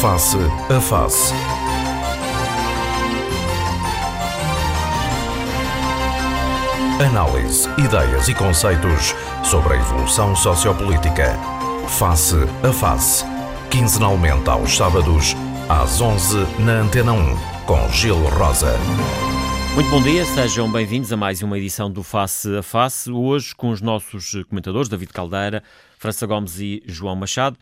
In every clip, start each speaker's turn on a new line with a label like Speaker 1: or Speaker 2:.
Speaker 1: Face a Face. Análise, ideias e conceitos sobre a evolução sociopolítica. Face a Face. Quinzenalmente aos sábados, às 11 na Antena 1, com Gil Rosa.
Speaker 2: Muito bom dia, sejam bem-vindos a mais uma edição do Face a Face. Hoje com os nossos comentadores, David Caldeira, França Gomes e João Machado.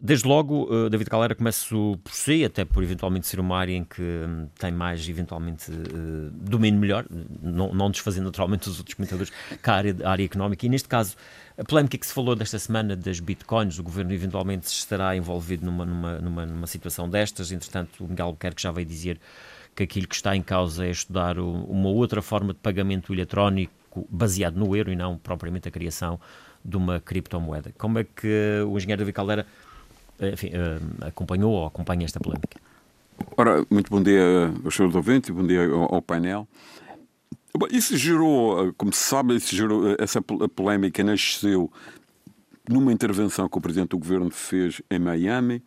Speaker 2: Desde logo, uh, David Calera, começo por si, até por eventualmente ser uma área em que um, tem mais, eventualmente, uh, domínio melhor, não, não desfazendo naturalmente os outros comentadores, que a área, a área económica. E neste caso, a polémica que se falou desta semana das bitcoins, o governo eventualmente estará envolvido numa, numa, numa, numa situação destas. Entretanto, o Miguel Albuquerque já veio dizer que aquilo que está em causa é estudar uma outra forma de pagamento eletrónico baseado no euro e não propriamente a criação de uma criptomoeda. Como é que o engenheiro David Caldeira eh, enfim, uh, acompanhou ou acompanha esta polémica?
Speaker 3: Ora, muito bom dia aos senhores ouvintes e bom dia ao, painel. Isso gerou, como se sabe, isso gerou, essa polémica nasceu numa intervenção que o Presidente do Governo fez em Miami,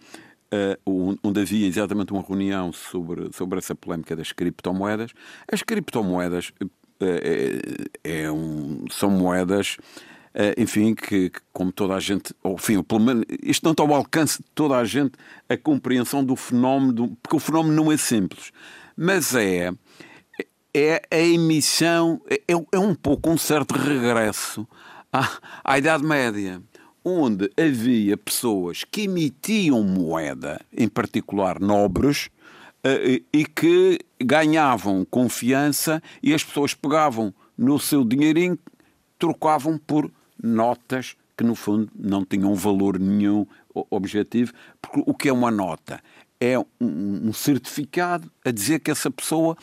Speaker 3: onde havia exatamente uma reunião sobre, sobre essa polémica das criptomoedas. As criptomoedas é, é um, são moedas eh, enfim, que, que, como toda a gente, ou enfim, pelo menos, isto não está ao alcance de toda a gente a compreensão do fenómeno, porque o fenómeno não é simples, mas é, é a emissão, é, é um pouco um certo regresso à, à Idade Média, onde havia pessoas que emitiam moeda, em particular nobres, eh, e que ganhavam confiança e as pessoas pegavam no seu dinheirinho, trocavam por notas que, no fundo, não tinham valor nenhum objetivo, porque o que é uma nota? É um, certificado a dizer que essa pessoa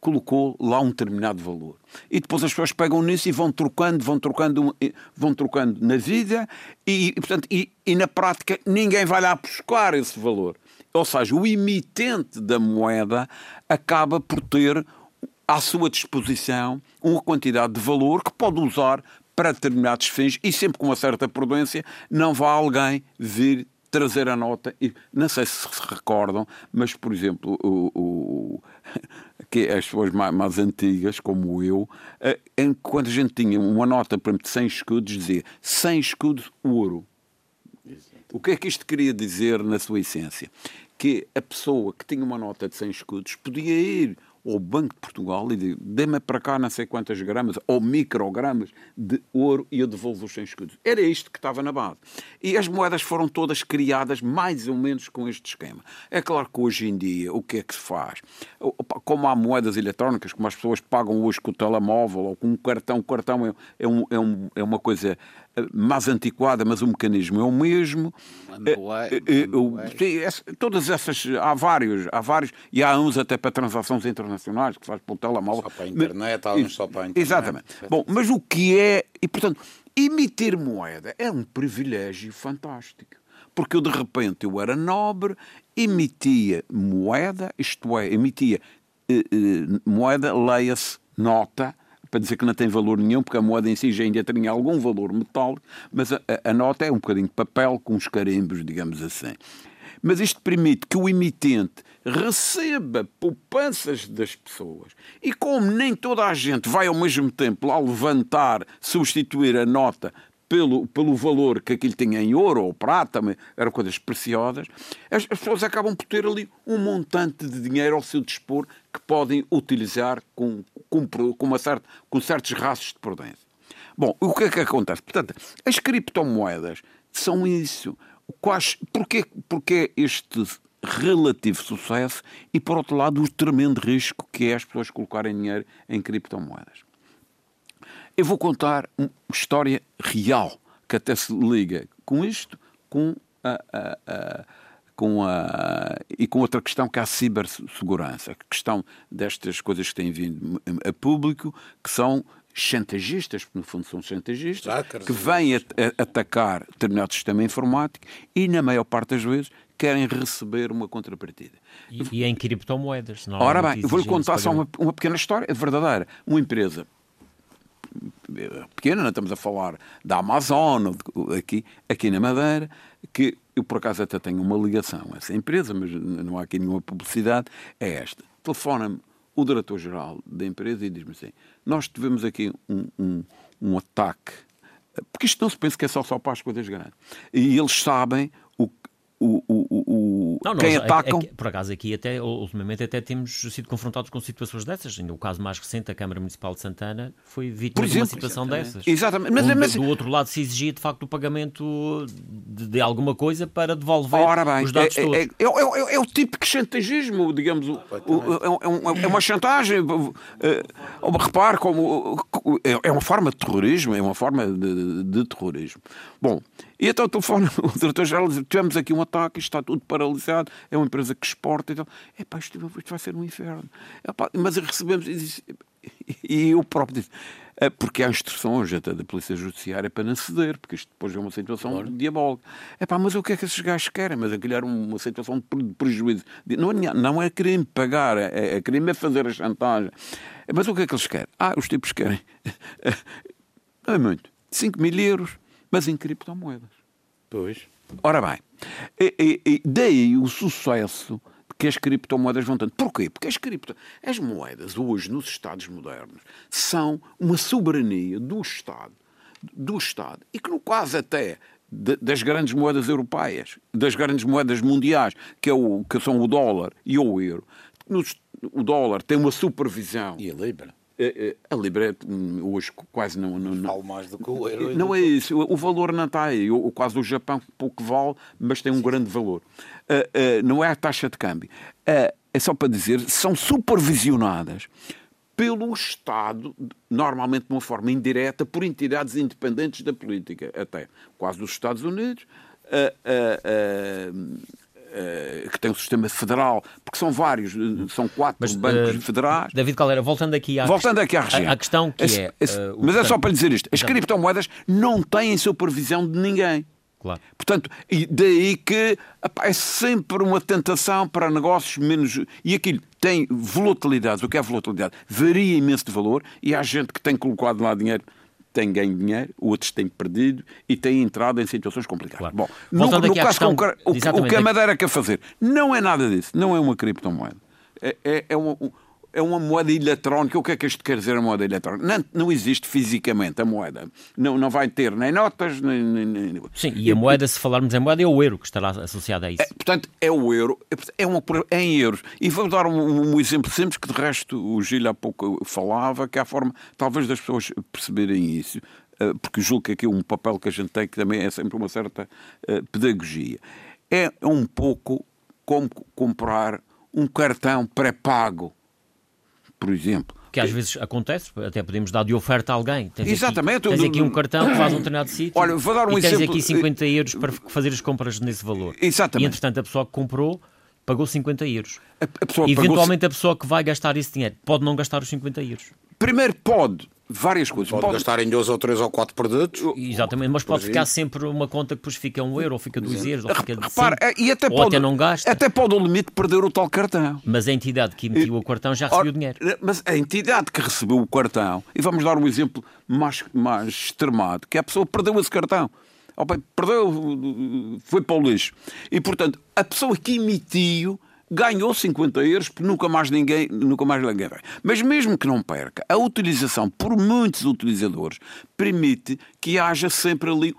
Speaker 3: colocou lá um determinado valor. E depois as pessoas pegam nisso e vão trocando, vão trocando, vão trocando na vida e portanto, e, e, na prática ninguém vai lá buscar esse valor. Ou seja, o emitente da moeda acaba por ter à sua disposição uma quantidade de valor que pode usar para determinados fins e sempre com uma certa prudência, não vá alguém vir trazer a nota. E, não sei se se recordam, mas, por exemplo, o, o que as pessoas mais, mais, antigas, como eu, eh, em, quando a gente tinha uma nota, por exemplo, de 100 escudos, dizia 100 escudos ouro. O que é que isto queria dizer na sua essência? Que a pessoa que tinha uma nota de 100 escudos podia ir ao Banco de Portugal e digo, dê-me para cá não sei quantas gramas ou microgramas de ouro e eu devolvo os 100 escudos. Era isto que estava na base. E as moedas foram todas criadas mais ou menos com este esquema. É claro que hoje em dia o que é que se faz? Como há moedas eletrónicas, como as pessoas pagam hoje com o telemóvel ou com um cartão, o cartão é, é, um, é, um, é uma coisa mais antiquada, mas o mecanismo é o mesmo. É, é, é, todas essas, há vários, há vários, e há uns até para transações internacionais, que faz pelo telemóvel.
Speaker 4: Só para a internet, há uns só para a internet.
Speaker 3: Exatamente. Bom, mas o que é, e portanto, emitir moeda é um privilégio fantástico. Porque eu, de repente, eu era nobre, emitia moeda, isto é, emitia eh, eh, moeda, leia-se nota, para dizer que não tem valor nenhum, porque a moeda em si já ainda tinha algum valor metálico, mas a, a nota é um bocadinho de papel com os carimbos, digamos assim. Mas isto permite que o emitente receba poupanças das pessoas. E como nem toda a gente vai ao mesmo tempo lá levantar, substituir a nota pelo, pelo valor que aquilo tinha em ouro ou prata, eram coisas preciosas, as, as, pessoas acabam por ter ali um montante de dinheiro ao seu dispor que podem utilizar com, com, com, uma certa, com certos raços de prudência. Bom, o que é que acontece? Portanto, as criptomoedas são isso. Quais, porquê, porquê este relativo sucesso e, por outro lado, o tremendo risco que é as pessoas colocarem dinheiro em criptomoedas? Eu vou contar uma história real que até se liga com isto, com a, a, a com a, e com outra questão que é a cibersegurança, a questão destas coisas que têm vindo a público, que são chantagistas, porque no fundo são chantagistas, que vêm a, a, atacar determinado sistema informático e, na maior parte das vezes, querem receber uma contrapartida.
Speaker 2: E, e em criptomoedas, não
Speaker 3: Ora bem, vou-lhe contar só uma, uma pequena história verdadeira. Uma empresa pequena, não estamos a falar da Amazon, aqui, aqui na Madeira, que eu por acaso até tenho uma ligação a essa empresa, mas não há aqui nenhuma publicidade, é esta. Telefona-me o diretor-geral da empresa e diz-me assim: Nós tivemos aqui um, um, um, ataque, porque isto não se pensa que é só, só para as coisas grandes. E eles sabem o, o, o, não, quem nós, atacam.
Speaker 2: É, é, por acaso, aqui até, ultimamente, até temos sido confrontados com situações dessas. O caso mais recente, a Câmara Municipal de Santana foi vítima exemplo, de uma situação
Speaker 3: exatamente.
Speaker 2: dessas.
Speaker 3: Exatamente.
Speaker 2: Mas, mas, do outro lado se exigia, de facto, o pagamento de, de alguma coisa para devolver bem, os dados
Speaker 3: é,
Speaker 2: todos.
Speaker 3: É, é, é, é, o típico chantagismo, digamos. O, é, uma chantagem. repare, como, é uma forma de terrorismo, é uma forma de, de terrorismo. Bom, e então o telefone, o diretor-geral diz: tivemos aqui um ataque, isto está tudo paralisado, é uma empresa que exporta e tal. Epá, isto, isto vai ser um inferno. Epá, mas recebemos. E, e eu próprio disse: é porque há instruções até da Polícia Judiciária para não ceder, porque isto depois é uma situação claro. diabólica. Epá, mas o que é que esses gajos querem? Mas aquilo era uma situação de prejuízo. Não, não é crime pagar, é, é crime é fazer a chantagem. Mas o que é que eles querem? Ah, os tipos querem. Não é muito. 5 mil euros mas em criptomoedas.
Speaker 4: Pois.
Speaker 3: Ora bem, e, e, e daí o sucesso que as criptomoedas vão tendo. Porquê? Porque as, cripto... as moedas hoje nos Estados modernos são uma soberania do Estado, do Estado, e que no caso até das grandes moedas europeias, das grandes moedas mundiais, que, é o, que são o dólar e o euro, o dólar tem uma supervisão.
Speaker 4: E a Libra.
Speaker 3: É, é, a Libra hum, hoje quase não. não,
Speaker 4: não Vale mais do que o euro.
Speaker 3: Não é isso. O valor não está aí. O, quase o Japão pouco vale, mas tem um Sim. grande valor. Uh, uh, não é a taxa de câmbio. Uh, é só para dizer, são supervisionadas pelo Estado, normalmente de uma forma indireta, por entidades independentes da política, até quase dos Estados Unidos. Uh, que tem um sistema federal, porque são vários, são quatro mas, bancos uh, federais.
Speaker 2: David Calera, voltando aqui à,
Speaker 3: voltando aqui à região.
Speaker 2: A, questão que é.
Speaker 3: Esse, uh, mas é só para dizer isto: as Exato. criptomoedas não têm supervisão de ninguém.
Speaker 2: Claro.
Speaker 3: Portanto, e daí que epá, é sempre uma tentação para negócios menos. E aquilo tem volatilidade. O que é volatilidade? Varia imenso de valor e há gente que tem colocado lá dinheiro têm ganho dinheiro, outros têm perdido e têm entrado em situações complicadas. Claro. Bom, no, no caso questão, o, o, que a Madeira quer fazer não é nada disso, não é uma criptomoeda. É, é, é uma, é uma moeda eletrónica. O que é que isto quer dizer, a moeda eletrónica? Não, não existe fisicamente a moeda. Não, não vai ter nem notas, nem, nem, nem...
Speaker 2: Sim, e a moeda, se falarmos em moeda, é o euro que estará associado a isso.
Speaker 3: É, portanto, é o euro, é, uma, é em euros. E vou dar um, um, exemplo simples que, de resto, o Gil há pouco falava, que é a forma, talvez, das pessoas perceberem isso eh, porque julgo que aqui um papel que a gente tem que também é sempre uma certa uh, pedagogia. É um pouco como comprar um cartão pré-pago por exemplo.
Speaker 2: Que às vezes acontece, até podemos dar de oferta a alguém. Tens
Speaker 3: Exatamente.
Speaker 2: Aqui, tens aqui um cartão que faz um determinado sítio.
Speaker 3: Olha, vou dar um
Speaker 2: e
Speaker 3: exemplo.
Speaker 2: tens aqui 50 euros para fazer as compras nesse valor.
Speaker 3: Exatamente.
Speaker 2: E entretanto a pessoa que comprou pagou 50 euros. A, Eventualmente pagou... a pessoa que vai gastar esse dinheiro pode não gastar os 50 euros.
Speaker 3: Primeiro pode, várias coisas.
Speaker 4: Pode, pode, gastar em dois ou três ou quatro produtos.
Speaker 2: Exatamente, mas pode ficar sempre uma conta que depois fica um euro, ou fica dois euros, ou fica
Speaker 3: Repara,
Speaker 2: cinco,
Speaker 3: e até
Speaker 2: ou
Speaker 3: pode,
Speaker 2: até não gasta.
Speaker 3: Até pode o limite perder o tal cartão.
Speaker 2: Mas a entidade que emitiu o cartão já recebeu o dinheiro.
Speaker 3: Mas a entidade que recebeu o cartão, e vamos dar um exemplo mais, mais extremado, que a pessoa perdeu esse cartão. Oh, bem, perdeu, foi para o lixo. E, portanto, a pessoa que emitiu ganhou 50 euros porque nunca mais ninguém, nunca mais ninguém vai. Mas mesmo que não perca, a utilização por muitos utilizadores permite que haja sempre ali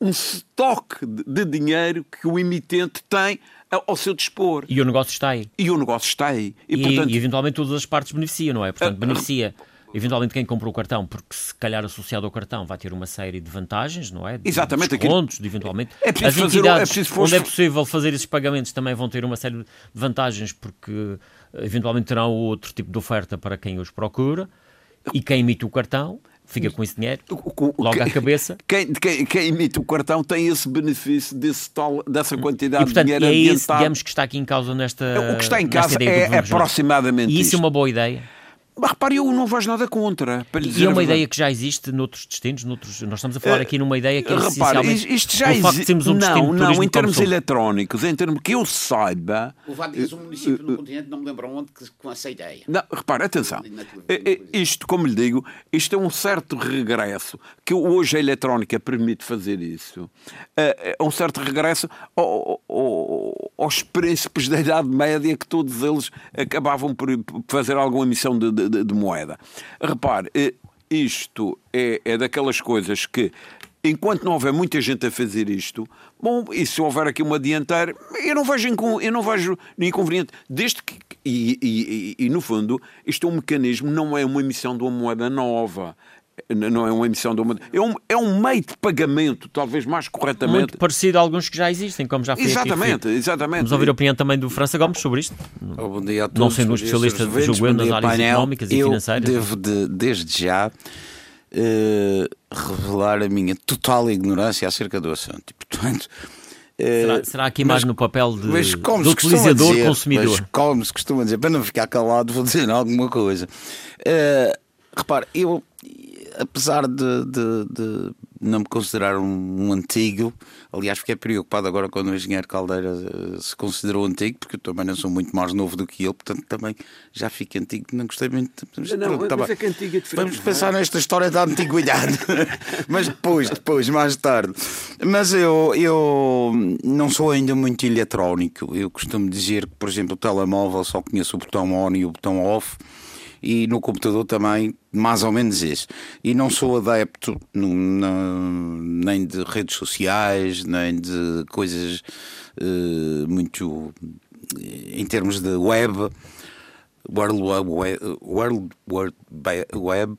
Speaker 3: um estoque de dinheiro que o emitente tem ao seu dispor.
Speaker 2: E o negócio está aí.
Speaker 3: E o negócio está aí.
Speaker 2: E, e, portanto... e eventualmente todas as partes beneficiam, não é? Portanto, beneficia eventualmente quem comprou o cartão, porque se calhar associado ao cartão vai ter uma série de vantagens, não é? De
Speaker 3: Exatamente.
Speaker 2: Descontos, de, eventualmente.
Speaker 3: É
Speaker 2: As entidades é onde é possível fazer esses pagamentos também vão ter uma série de vantagens, porque eh, eventualmente terão outro tipo de oferta para quem os procura e quem emite o cartão fica com esse dinheiro logo à cabeça.
Speaker 3: Quem, quem, quem, emite o cartão tem esse benefício desse tal, dessa quantidade
Speaker 2: e, portanto,
Speaker 3: de dinheiro
Speaker 2: é. Esse, digamos, que está aqui em causa nesta
Speaker 3: O que está em causa é aproximadamente
Speaker 2: E isso é uma boa ideia?
Speaker 3: Mas repare, eu não vejo nada contra. Para lhe
Speaker 2: E
Speaker 3: dizer
Speaker 2: é uma ideia que já existe noutros destinos, noutros... nós estamos a falar
Speaker 3: Eh,
Speaker 2: aqui numa ideia que é
Speaker 3: Repare,
Speaker 2: essencialmente
Speaker 3: isto já
Speaker 2: o
Speaker 3: existe.
Speaker 2: um
Speaker 3: não, não, em termos eletrónicos, em termos que eu saiba.
Speaker 4: Houve há dias um município no continente, não me lembro onde, que, com essa ideia.
Speaker 3: Não, repare, atenção. Isto, como lhe digo, isto é um certo regresso, que hoje a eletrónica permite fazer isso. É um certo regresso ao- ao- aos príncipes da Idade Média, que todos eles acabavam por por fazer alguma emissão de, de- de moeda. Repare, é, isto é, é daquelas coisas que. Enquanto não houver muita gente a fazer isto, bom, e se houver aqui uma dianteira, eu não vejo, eu não vejo inconveniente. Desde que, e, e- e- e, no fundo, isto é um mecanismo, não é uma emissão de uma moeda nova. Não é uma emissão de uma. É um, é um meio de pagamento, talvez mais corretamente.
Speaker 2: Muito parecido a alguns que já existem, como já foi aqui
Speaker 3: Exatamente,
Speaker 2: referido.
Speaker 3: exatamente.
Speaker 2: Vamos ouvir a opinião também do França Gomes sobre isto.
Speaker 5: Oh, bom dia a todos.
Speaker 2: Não sendo um especialista, julgo eu,
Speaker 5: bom dia,
Speaker 2: nas áreas
Speaker 5: painel.
Speaker 2: económicas e
Speaker 5: eu
Speaker 2: financeiras.
Speaker 5: devo, de- desde já, eh, revelar a minha total ignorância acerca do assunto. E, portanto, eh,
Speaker 2: Será, será aqui mais no papel de,
Speaker 5: mas como costuma
Speaker 2: utilizador
Speaker 5: dizer,
Speaker 2: consumidor?
Speaker 5: Mas como se costuma dizer, para não ficar calado, vou dizer alguma coisa. Eh, repare, eu, apesar de, de- de não me considerar um, um antigo, aliás, fiquei preocupado agora quando o engenheiro Caldeira eh, se considerou antigo, porque eu também não sou muito mais novo do que ele, portanto também já fico antigo, não gostei muito. Mas,
Speaker 3: Não,
Speaker 5: pronto, tá
Speaker 3: mas é que antigo é
Speaker 5: Vamos
Speaker 3: não é?
Speaker 5: pensar nesta história da antiguidade, mas depois, depois, mais tarde. Mas eu, eu não sou ainda muito eletrónico. Eu costumo dizer que, por exemplo, o telemóvel só conheço o botão on e o botão off. E no computador também, mais ou menos isso. E não sou adepto no- na- nem de redes sociais, nem de coisas eh, muito em termos de web. World Web, World Wide Web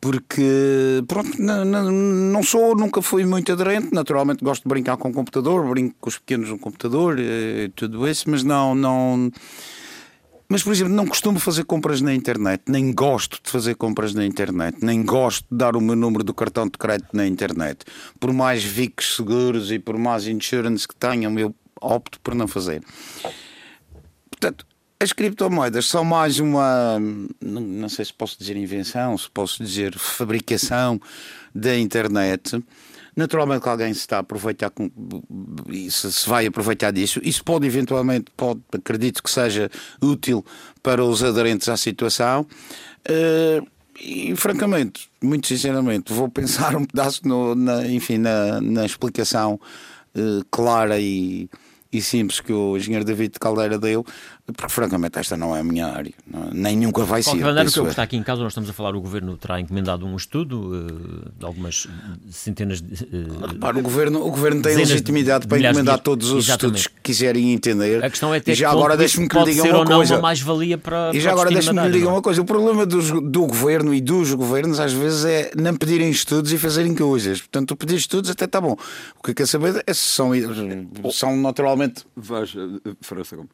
Speaker 5: porque pronto, não, não, não sou, nunca fui muito aderente, naturalmente gosto de brincar com o computador, brinco com os pequenos no computador, eh, tudo isso, mas não, não mas por exemplo, não costumo fazer compras na internet, nem gosto de fazer compras na internet, nem gosto de dar o meu número do cartão de crédito na internet. Por mais VICs seguros e por mais insurance que tenham, eu opto por não fazer. Portanto, as criptomoedas são mais uma, não, sei se posso dizer invenção, se posso dizer fabricação da internet. Naturalmente que alguém se está a aproveitar com, se, vai aproveitar disso. Isso pode eventualmente, pode, acredito que seja útil para os aderentes à situação. Eh, e francamente, muito sinceramente, vou pensar um pedaço no, na, enfim, na, na explicação eh, clara e, e simples que o engenheiro David de Caldeira deu, porque francamente esta não é a minha área, não- nem nunca vai
Speaker 2: De
Speaker 5: ser.
Speaker 2: qualquer maneira, o que está aqui em casa, nós estamos a falar, o Governo terá encomendado um estudo eh, de algumas centenas de... eh,
Speaker 5: Repara, o governo, o governo tem
Speaker 2: de
Speaker 5: legitimidade para
Speaker 2: de
Speaker 5: encomendar
Speaker 2: dias.
Speaker 5: todos os
Speaker 2: Exatamente.
Speaker 5: estudos que quiserem entender.
Speaker 2: A questão é até
Speaker 5: e já
Speaker 2: que
Speaker 5: agora deixe-me que lhe diga uma
Speaker 2: ou não
Speaker 5: coisa.
Speaker 2: uma mais-valia para,
Speaker 5: E já
Speaker 2: para
Speaker 5: agora deixe-me que lhe diga uma coisa: o problema dos- do governo e dos governos às vezes é não pedirem estudos e fazerem coisas. Portanto, pedir estudos até está bom. O que eu quero saber é se são, são naturalmente.
Speaker 3: Veja, eh, França Gomes,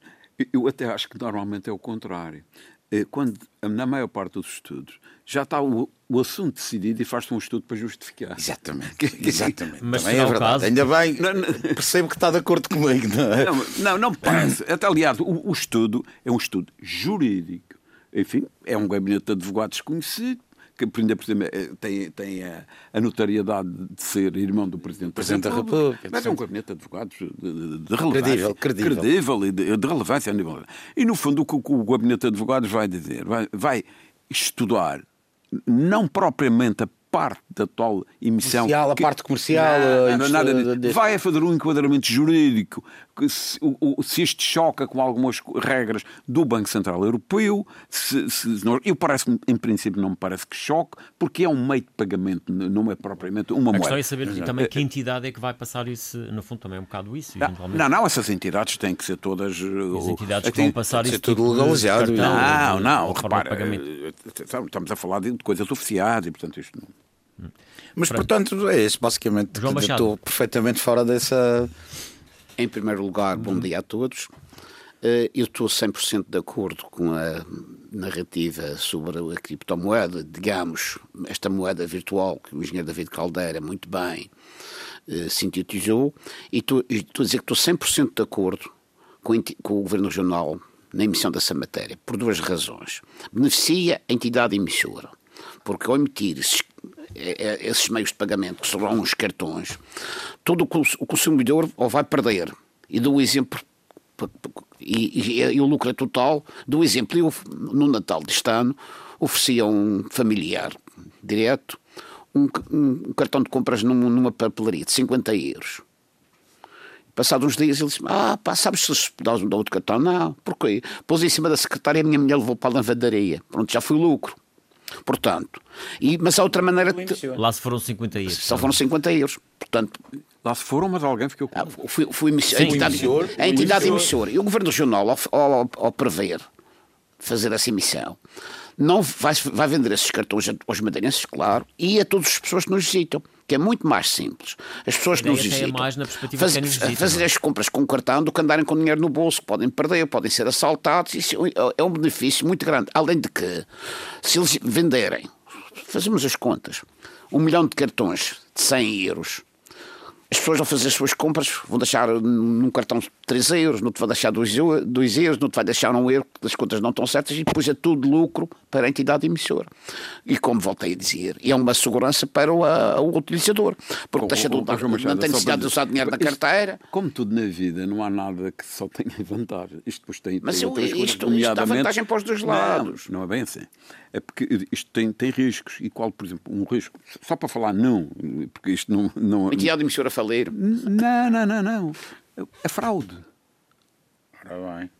Speaker 3: eu- até acho que normalmente é o contrário. Eh, Quando, na maior parte dos estudos, já está o, o assunto decidido e faz-se um estudo para justificar.
Speaker 5: Exatamente.
Speaker 3: Que- que-
Speaker 5: Exatamente.
Speaker 2: Mas
Speaker 5: Também é verdade.
Speaker 2: caso?
Speaker 5: Ainda bem,
Speaker 3: Não, não.
Speaker 5: percebo que está de acordo comigo. Não é?
Speaker 3: Não, não, não me parece. Até, aliás, o, o estudo é um estudo jurídico. Enfim, é um gabinete de advogados conhecido, que ainda por cima eh, tem, tem a, a notariedade de ser irmão do Presidente,
Speaker 5: Presidente da
Speaker 3: República. Mas é um gabinete de advogados de, de- de relevância.
Speaker 5: Credível, credível.
Speaker 3: Credível e de, de relevância a nível. E, no fundo, o que o, o gabinete de advogados vai dizer? Vai, vai estudar não propriamente a parte da tal emissão.
Speaker 5: Comercial, a parte comercial, a
Speaker 3: Não, nada
Speaker 5: indústria
Speaker 3: disso.
Speaker 5: deste-
Speaker 3: Vai a fazer um enquadramento jurídico que se, o- o- se isto choca com algumas regras do Banco Central Europeu. Se, se, não- eu parece em princípio, não me parece que choque, porque é um meio de pagamento, não é propriamente uma
Speaker 2: A
Speaker 3: moeda.
Speaker 2: questão é saber também que entidade é que vai passar isso, no fundo também é um bocado isso,
Speaker 3: Não,
Speaker 2: eventualmente.
Speaker 3: não, não, essas entidades têm que ser todas. uh,
Speaker 2: As entidades que vão passar
Speaker 5: tem que
Speaker 2: isso
Speaker 5: ser tudo
Speaker 2: tipo
Speaker 5: legalizado,
Speaker 3: Não, não, repara, eh, estamos a falar de de coisas oficiais e, portanto, isto não.
Speaker 5: Mas, portanto, é isso, basicamente.
Speaker 2: João Machado.
Speaker 5: Estou perfeitamente fora dessa.
Speaker 4: Em primeiro lugar, bom dia a todos. Eh, Eu estou 100% de acordo com a narrativa sobre a criptomoeda. Digamos, esta moeda virtual que o engenheiro David Caldeira muito bem eh, sintetizou. E estou, estou a dizer que estou 100% de acordo com, com o Governo Regional na emissão dessa matéria, por duas razões. Beneficia a entidade emissora, porque ao emitir esses, é, é, esses meios de pagamento, que serão os cartões, todo o consumidor ou vai perder. E dou um exemplo e, e, e, o lucro é total. Do exemplo, eu no Natal deste ano ofereci a um familiar direto um, um cartão de compras numa, numa papelaria de 50 euros. Passados uns dias ele disse: Ah, pá, sabes se dá outro cartão? Não, porquê? Pôs em cima da secretária e a minha mulher levou para a lavadaria. Pronto, já foi lucro. Portanto, e, mas há outra maneira. De...
Speaker 2: Lá se foram 50 euros.
Speaker 4: Só foram 50 euros. Portanto,
Speaker 3: Lá se foram, mas alguém ficou com. Ah,
Speaker 4: fui, fui Sim, a entidade, emissor, a entidade emissora. E o governo regional, ao, ao, ao prever fazer essa emissão, não vai, vai vender esses cartões aos madeirenses, claro, e a todas as pessoas que nos visitam, que é muito mais simples. As pessoas que nos é visitam
Speaker 2: mais na perspectiva faz,
Speaker 4: fazer as compras com cartão do que andarem com dinheiro no bolso, podem perder, podem ser assaltados, isso é um benefício muito grande. Além de que, se eles venderem, fazemos as contas, um milhão de cartões de 100 euros as pessoas vão fazer as suas compras, vão deixar num cartão 3 euros, não te vai deixar 2 euros, não te vai deixar 1 euro, as contas não estão certas, e depois é tudo lucro para a entidade emissora. E como voltei a dizer, é uma segurança para o, a, o utilizador, porque deixa de, não tem necessidade de usar dinheiro na carteira.
Speaker 3: Como tudo na vida, não há nada que só tenha vantagem. Isto depois tem,
Speaker 4: Mas
Speaker 3: tem
Speaker 4: eu, isto, isto, isto dá vantagem para os dois lados.
Speaker 3: Não, não é bem assim. É porque isto tem, tem riscos. E qual, por exemplo, um risco? Só para falar não, porque isto não. não
Speaker 4: entidade emissora faleiro.
Speaker 3: Não, não, não, não. É fraude.
Speaker 5: Ora bem.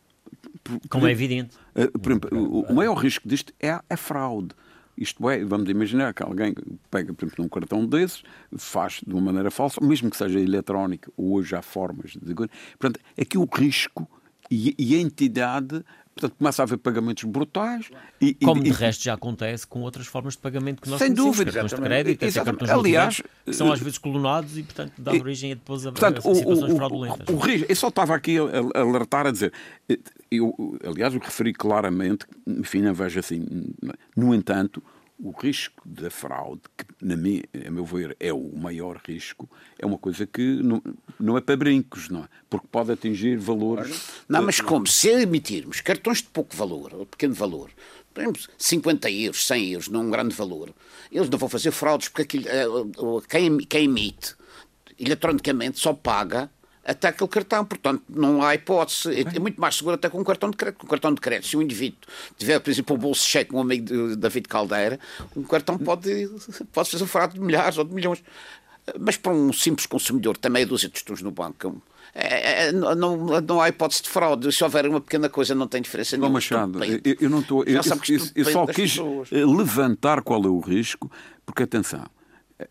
Speaker 2: Como é evidente.
Speaker 3: Eh, por exemplo, o, o maior risco disto é a fraude. Isto é, vamos imaginar que alguém pega, por exemplo, um cartão desses, faz de uma maneira falsa, mesmo que seja eletrónica, ou hoje há formas de. Portanto, aqui o risco e, e a entidade Portanto, começa a haver pagamentos brutais.
Speaker 2: E, Como de resto já acontece com outras formas de pagamento que nós
Speaker 3: Sem dúvida.
Speaker 2: Cartões de crédito, até cartões Aliás, que são às vezes colonados e, portanto, dão origem a depois a, portanto, a situações o, fraudulentas.
Speaker 3: O, o, eu só estava aqui a, a alertar a dizer, eu, aliás, eu referi claramente, enfim, não vejo assim. No entanto, o risco da fraude, que na minha, a meu ver é o maior risco, é uma coisa que não, não é para brincos, não é? Porque pode atingir valores.
Speaker 4: Não, mas como? Se emitirmos cartões de pouco valor, ou pequeno valor, por exemplo, 50 euros, 100 euros, não um grande valor, eles não vão fazer fraudes porque aquilo, eh, quem, quem emite eletronicamente só paga até aquele cartão. Portanto, não há hipótese. É, é muito mais seguro até com um cartão de crédito. Com um cartão de crédito, se o indivíduo tiver, por exemplo, o bolso cheio, como um amigo de David Caldeira, um cartão pode, pode fazer um fraude de milhares ou de milhões. Mas para um simples consumidor, também meia dúzia de tostões no banco, é, é, não, não há hipótese de fraude. Se houver uma pequena coisa, não tem diferença nenhuma.
Speaker 3: Machado, eu, eu, não estou. Eu, eu, eu só quis pessoas. levantar qual é o risco, porque atenção,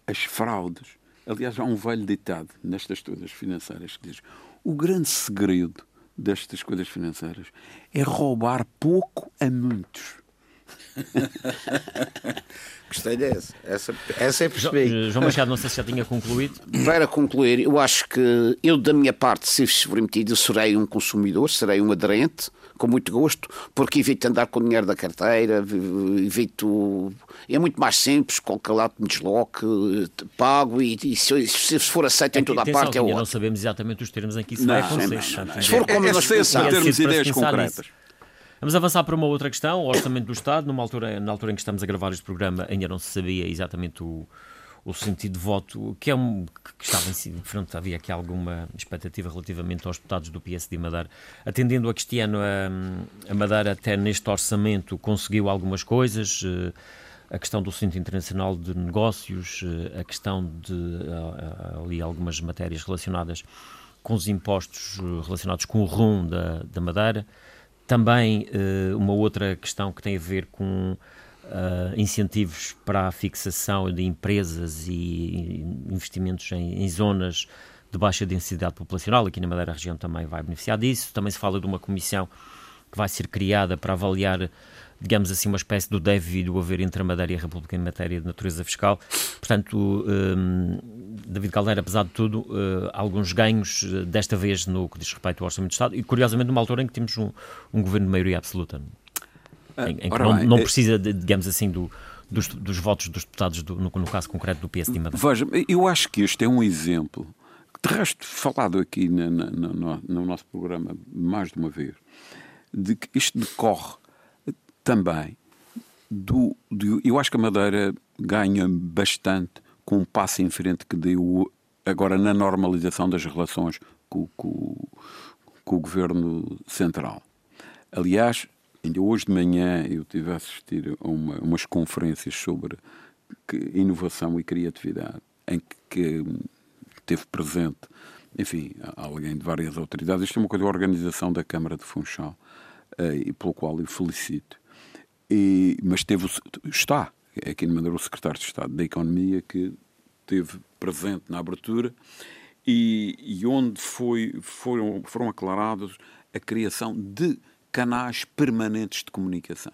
Speaker 3: as fraudes Aliás, há um velho ditado nestas coisas financeiras que diz: o grande segredo destas coisas financeiras é roubar pouco a muitos.
Speaker 5: Gostei dessa. Essa, essa é perceber.
Speaker 2: João Machado, não sei se já tinha concluído.
Speaker 4: Para concluir, eu acho que eu, da minha parte, se for metido, serei um consumidor, serei um aderente, com muito gosto, porque evito andar com o dinheiro da carteira, evito. É muito mais simples, qualquer lado me desloque, pago e, e se, se, for aceito é em toda a parte é ótimo.
Speaker 2: não sabemos exatamente os termos em que isso não, vai acontecer.
Speaker 3: Se for como é, nós pensamos, termos ideias concretas. Nisso.
Speaker 2: Vamos avançar para uma outra questão, o Orçamento do Estado. Numa altura, na altura em que estamos a gravar este programa, ainda não se sabia exatamente o, o sentido de voto, que é um que estava em si, frente, havia aqui alguma expectativa relativamente aos deputados do PS de Madeira, atendendo a que este ano a, a Madeira até neste orçamento conseguiu algumas coisas, eh, a questão do Centro Internacional de Negócios, eh, a questão de eh, ali algumas matérias relacionadas com os impostos relacionados com o RUM da, da Madeira, também uma outra questão que tem a ver com uh, incentivos para a fixação de empresas e investimentos em, em, zonas de baixa densidade populacional. Aqui na Madeira a região também vai beneficiar disso. Também se fala de uma comissão que vai ser criada para avaliar digamos assim, uma espécie do deve e do haver entre a Madeira e a República em matéria de natureza fiscal. Portanto, um, David Caldeira, apesar de tudo, uh, alguns ganhos, uh, desta vez no que diz respeito ao Orçamento de Estado, e curiosamente numa altura em que temos um, um governo de maioria absoluta, em, em que não, não, precisa, de, digamos assim, do, dos, dos, votos dos deputados, do, no, no, caso concreto do PS de Madeira.
Speaker 3: Veja, eu acho que este é um exemplo, de resto falado aqui na, na, no, no nosso programa mais de uma vez, de que isto decorre também do, do, Eu acho que a Madeira ganha bastante com um passo em frente que deu agora na normalização das relações com, com, com o governo central. Aliás, ainda hoje de manhã eu tive a assistir a uma, umas conferências sobre inovação e criatividade, em que, que teve presente, enfim, alguém de várias autoridades. Isto é uma coisa da organização da Câmara de Funchal, uh, e pelo qual eu felicito. E, mas teve, está aqui no Madeira o secretário de Estado da Economia que teve presente na abertura e, e onde foi, foram, foram aclarados a criação de canais permanentes de comunicação.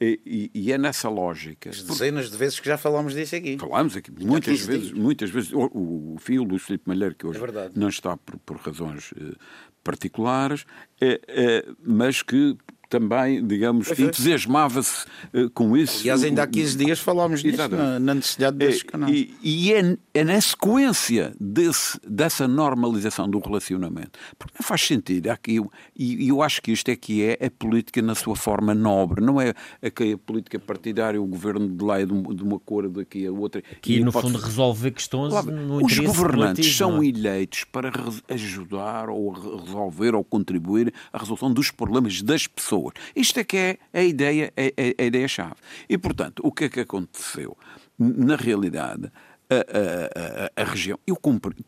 Speaker 3: E, e, é nessa lógica.
Speaker 5: As dezenas de vezes que já falámos disso aqui.
Speaker 3: Falámos aqui muitas vezes, muitas vezes. O, o, o filho do Filipe Malheiro, que hoje é não está por, por razões uh, particulares, é, é, mas que também, digamos, entusiasmava-se uh, com isso.
Speaker 5: Aliás, ainda há 15 dias falámos disso, na, na, necessidade desses é, canais.
Speaker 3: E, e é, é, na sequência desse, dessa normalização do relacionamento. Porque não faz sentido. Aqui, e eu acho que isto é que é a política na sua forma nobre. Não é a, a política partidária, o governo de lá é de, de uma cor, daqui a outra.
Speaker 2: Que, no fundo, resolver questões claro, no
Speaker 3: Os governantes são é? eleitos para ajudar ou resolver ou contribuir à resolução dos problemas das pessoas pessoas. Isto é que é a ideia, a, a, a ideia-chave. E, portanto, o que é que aconteceu? Na realidade, a, a, a, a, região. Eu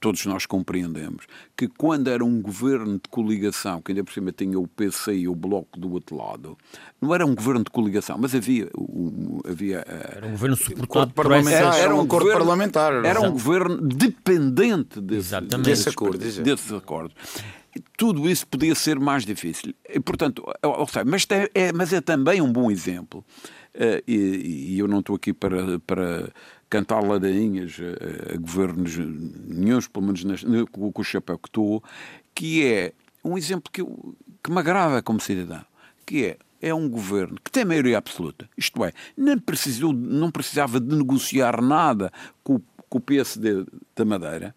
Speaker 3: todos nós compreendemos que quando era um governo de coligação, que ainda por cima tinha o PC e o Bloco do outro lado, não era um governo de coligação, mas havia. Um, havia
Speaker 2: eh, era um governo suportado
Speaker 3: parlamentar. Era, era um acordo parlamentar. Era um governo dependente desse,
Speaker 5: desse acordo.
Speaker 3: Desses acordos tudo isso podia ser mais difícil. E, portanto, mas, é, é, mas é também um bom exemplo. Uh, e, e, eu não estou aqui para, para cantar ladainhas a, a governos nenhums, pelo menos nas, com, com o chapéu que estou, que é um exemplo que, eu, que me agrada como cidadão, que é é um governo que tem maioria absoluta. Isto é, não, precisou, não precisava de negociar nada com, com o PSD da Madeira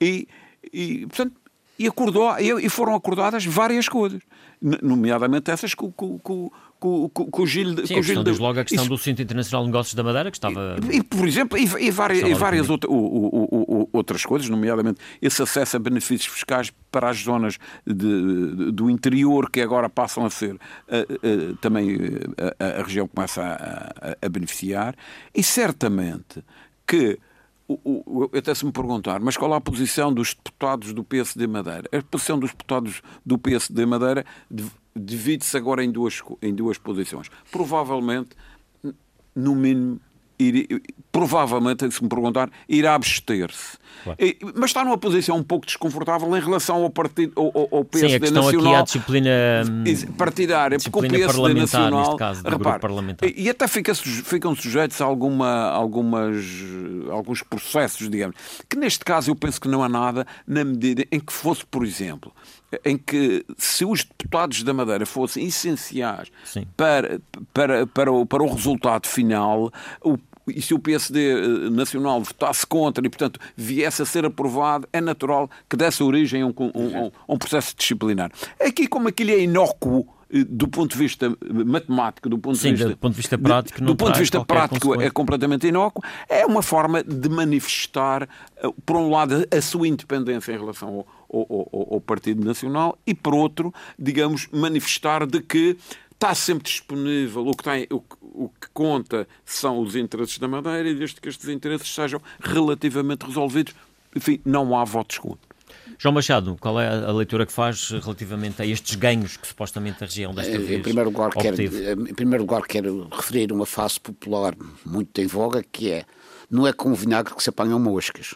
Speaker 3: e, e portanto, e, acordou, e foram acordadas várias coisas, nomeadamente essas com, com, com, com, com o Gil.
Speaker 2: Sim,
Speaker 3: com
Speaker 2: a questão, logo a questão Isso... do Centro Internacional de Negócios da Madeira, que estava.
Speaker 3: E, e por exemplo, e, e várias, e várias outra, o, o, o, outras coisas, nomeadamente esse acesso a benefícios fiscais para as zonas de, de, do interior, que agora passam a ser uh, uh, também uh, a, a, região começa a, a, a beneficiar, e certamente que até se me perguntar, mas qual é a posição dos deputados do PSD Madeira? A posição dos deputados do PSD Madeira divide-se agora em duas, em duas posições. Provavelmente, no mínimo, ir, provavelmente, se me perguntar, irá abster-se. Claro. Mas está numa posição um pouco desconfortável em relação ao, partido, ao, ao PSD
Speaker 2: Sim, a questão
Speaker 3: nacional.
Speaker 2: Aqui é a disciplina
Speaker 3: hum, partidária,
Speaker 2: disciplina
Speaker 3: porque o PSD nacional.
Speaker 2: Caso, repare,
Speaker 3: e até fica, ficam sujeitos a alguma, algumas, alguns processos, digamos. Que neste caso eu penso que não há nada na medida em que fosse, por exemplo, em que se os deputados da Madeira fossem essenciais para, para, para, o, para o resultado final, o e se o PSD eh, nacional votasse contra e, portanto, viesse a ser aprovado, é natural que desse origem a um, um, um processo disciplinar. Aqui, como aquilo é inócuo, do ponto de vista matemático, do ponto
Speaker 2: Sim,
Speaker 3: de vista,
Speaker 2: do ponto de vista prático,
Speaker 3: do ponto de vista prático é completamente inócuo, é uma forma de manifestar, eh, por um lado, a sua independência em relação ao, ao, ao Partido Nacional e, por outro, digamos, manifestar de que está sempre disponível, o que, tem, o, o, que conta são os interesses da Madeira e desde que estes interesses sejam relativamente resolvidos, enfim, não há votos contra.
Speaker 2: João Machado, qual é a leitura que faz relativamente a estes ganhos que supostamente a região desta
Speaker 4: em
Speaker 2: vez
Speaker 4: primeiro lugar,
Speaker 2: obteve?
Speaker 4: Quero, em primeiro lugar, quero referir uma face popular muito em voga, que é não é com vinagre que se apanham moscas.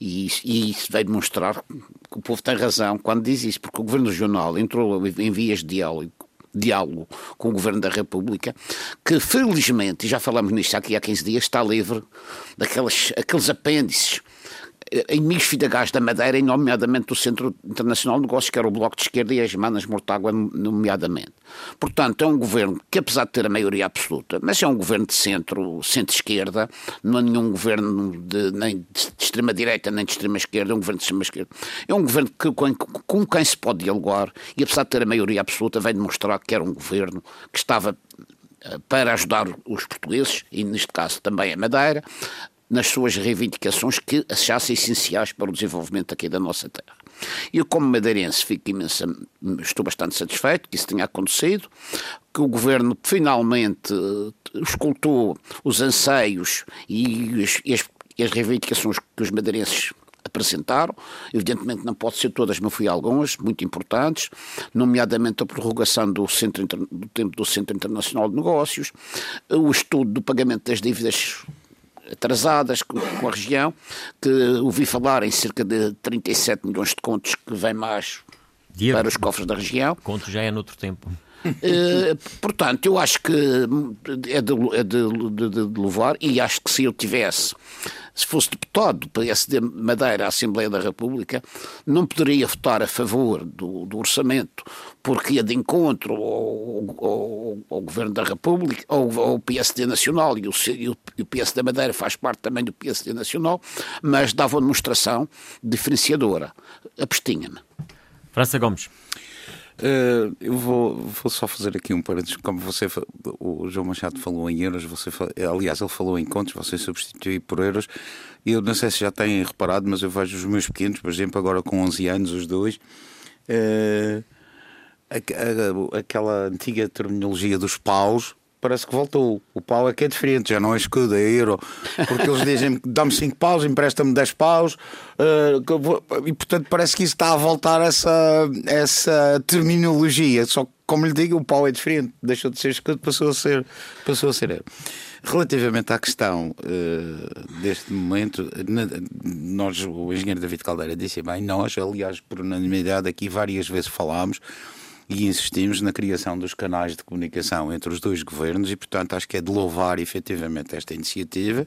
Speaker 4: E isso, e isso vai demonstrar que o povo tem razão quando diz isso, porque o Governo Regional entrou em vias de diálogo diálogo com o Governo da República, que felizmente, e já falamos nisto aqui há 15 dias, está livre daqueles aqueles apêndices inimigos fidagás da Madeira, e nomeadamente do Centro Internacional de Negócios, que era o Bloco de Esquerda e as Manas Mortágua, nomeadamente. Portanto, é um governo que, apesar de ter a maioria absoluta, mas é um governo de centro, centro-esquerda, não é nenhum governo de, nem de extrema-direita nem de extrema-esquerda, é um governo de extrema-esquerda. É um governo que, com, com quem se pode dialogar e, apesar de ter a maioria absoluta, vem demonstrar que era um governo que estava eh, para ajudar os portugueses, e neste caso também a Madeira, nas suas reivindicações que achassem essenciais para o desenvolvimento aqui da nossa terra. Eu, como madeirense, fico imensa, estou bastante satisfeito que isso tenha acontecido, que o governo finalmente eh, escutou os anseios e as, e as, e as reivindicações que os madeirenses apresentaram. Evidentemente não pode ser todas, mas fui algumas, muito importantes, nomeadamente a prorrogação do, centro, do tempo do Centro Internacional de Negócios, o estudo do pagamento das dívidas atrasadas com, com a região, que ouvi falar em cerca de 37 milhões de contos que vem mais Diego, para os cofres da região.
Speaker 2: Conto já é noutro tempo.
Speaker 4: Uh, portanto, eu acho que é de, é de, de, de, louvar e acho que se eu tivesse, se fosse deputado do PSD Madeira à Assembleia da República, não poderia votar a favor do, do orçamento porque ia de encontro ao, ao, ao Governo da República, ao, ao PSD Nacional e o, e o PSD Madeira faz parte também do PSD Nacional, mas dava uma demonstração diferenciadora. Abstinha-me.
Speaker 2: França Gomes.
Speaker 5: Uh, eu vou, vou, só fazer aqui um parênteses. Como você, o João Machado falou em euros, você, aliás, ele falou em contos, você substituiu por euros. Eu não sei se já têm reparado, mas eu vejo os meus pequenos, por exemplo, agora com 11 anos, os dois. Uh, aquela antiga terminologia dos paus, parece que voltou. O pau é que é diferente, já não é escudo, é euro. Porque eles dizem dá-me 5 paus, empresta-me 10 paus. Uh, e portanto parece que isso está a voltar essa, essa terminologia. Só que, como lhe digo, o pau é diferente. Deixou de ser escudo, passou a ser, passou a ser euro. Relativamente à questão uh, deste momento, nós, o engenheiro David Caldeira disse bem, nós, aliás, por unanimidade, aqui várias vezes falámos e insistimos na criação dos canais de comunicação entre os dois governos e, portanto, acho que é de louvar efetivamente esta iniciativa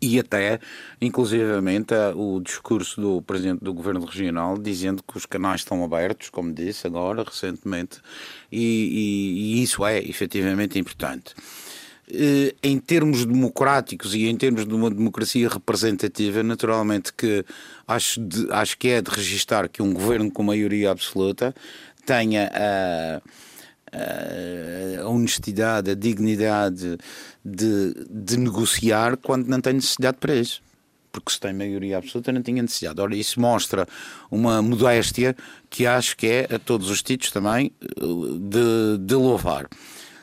Speaker 5: e até, inclusivamente, o discurso do Presidente do Governo Regional dizendo que os canais estão abertos, como disse agora, recentemente, e, e, e isso é efetivamente importante. Eh, em termos democráticos e em termos de uma democracia representativa, naturalmente que acho, de, acho que é de registar que um governo com maioria absoluta tenha a, a honestidade, a dignidade de, de negociar quando não tem necessidade para isso porque se tem maioria absoluta não tinha necessidade. Ora, isso mostra uma modéstia que acho que é a todos os títulos também de, de louvar.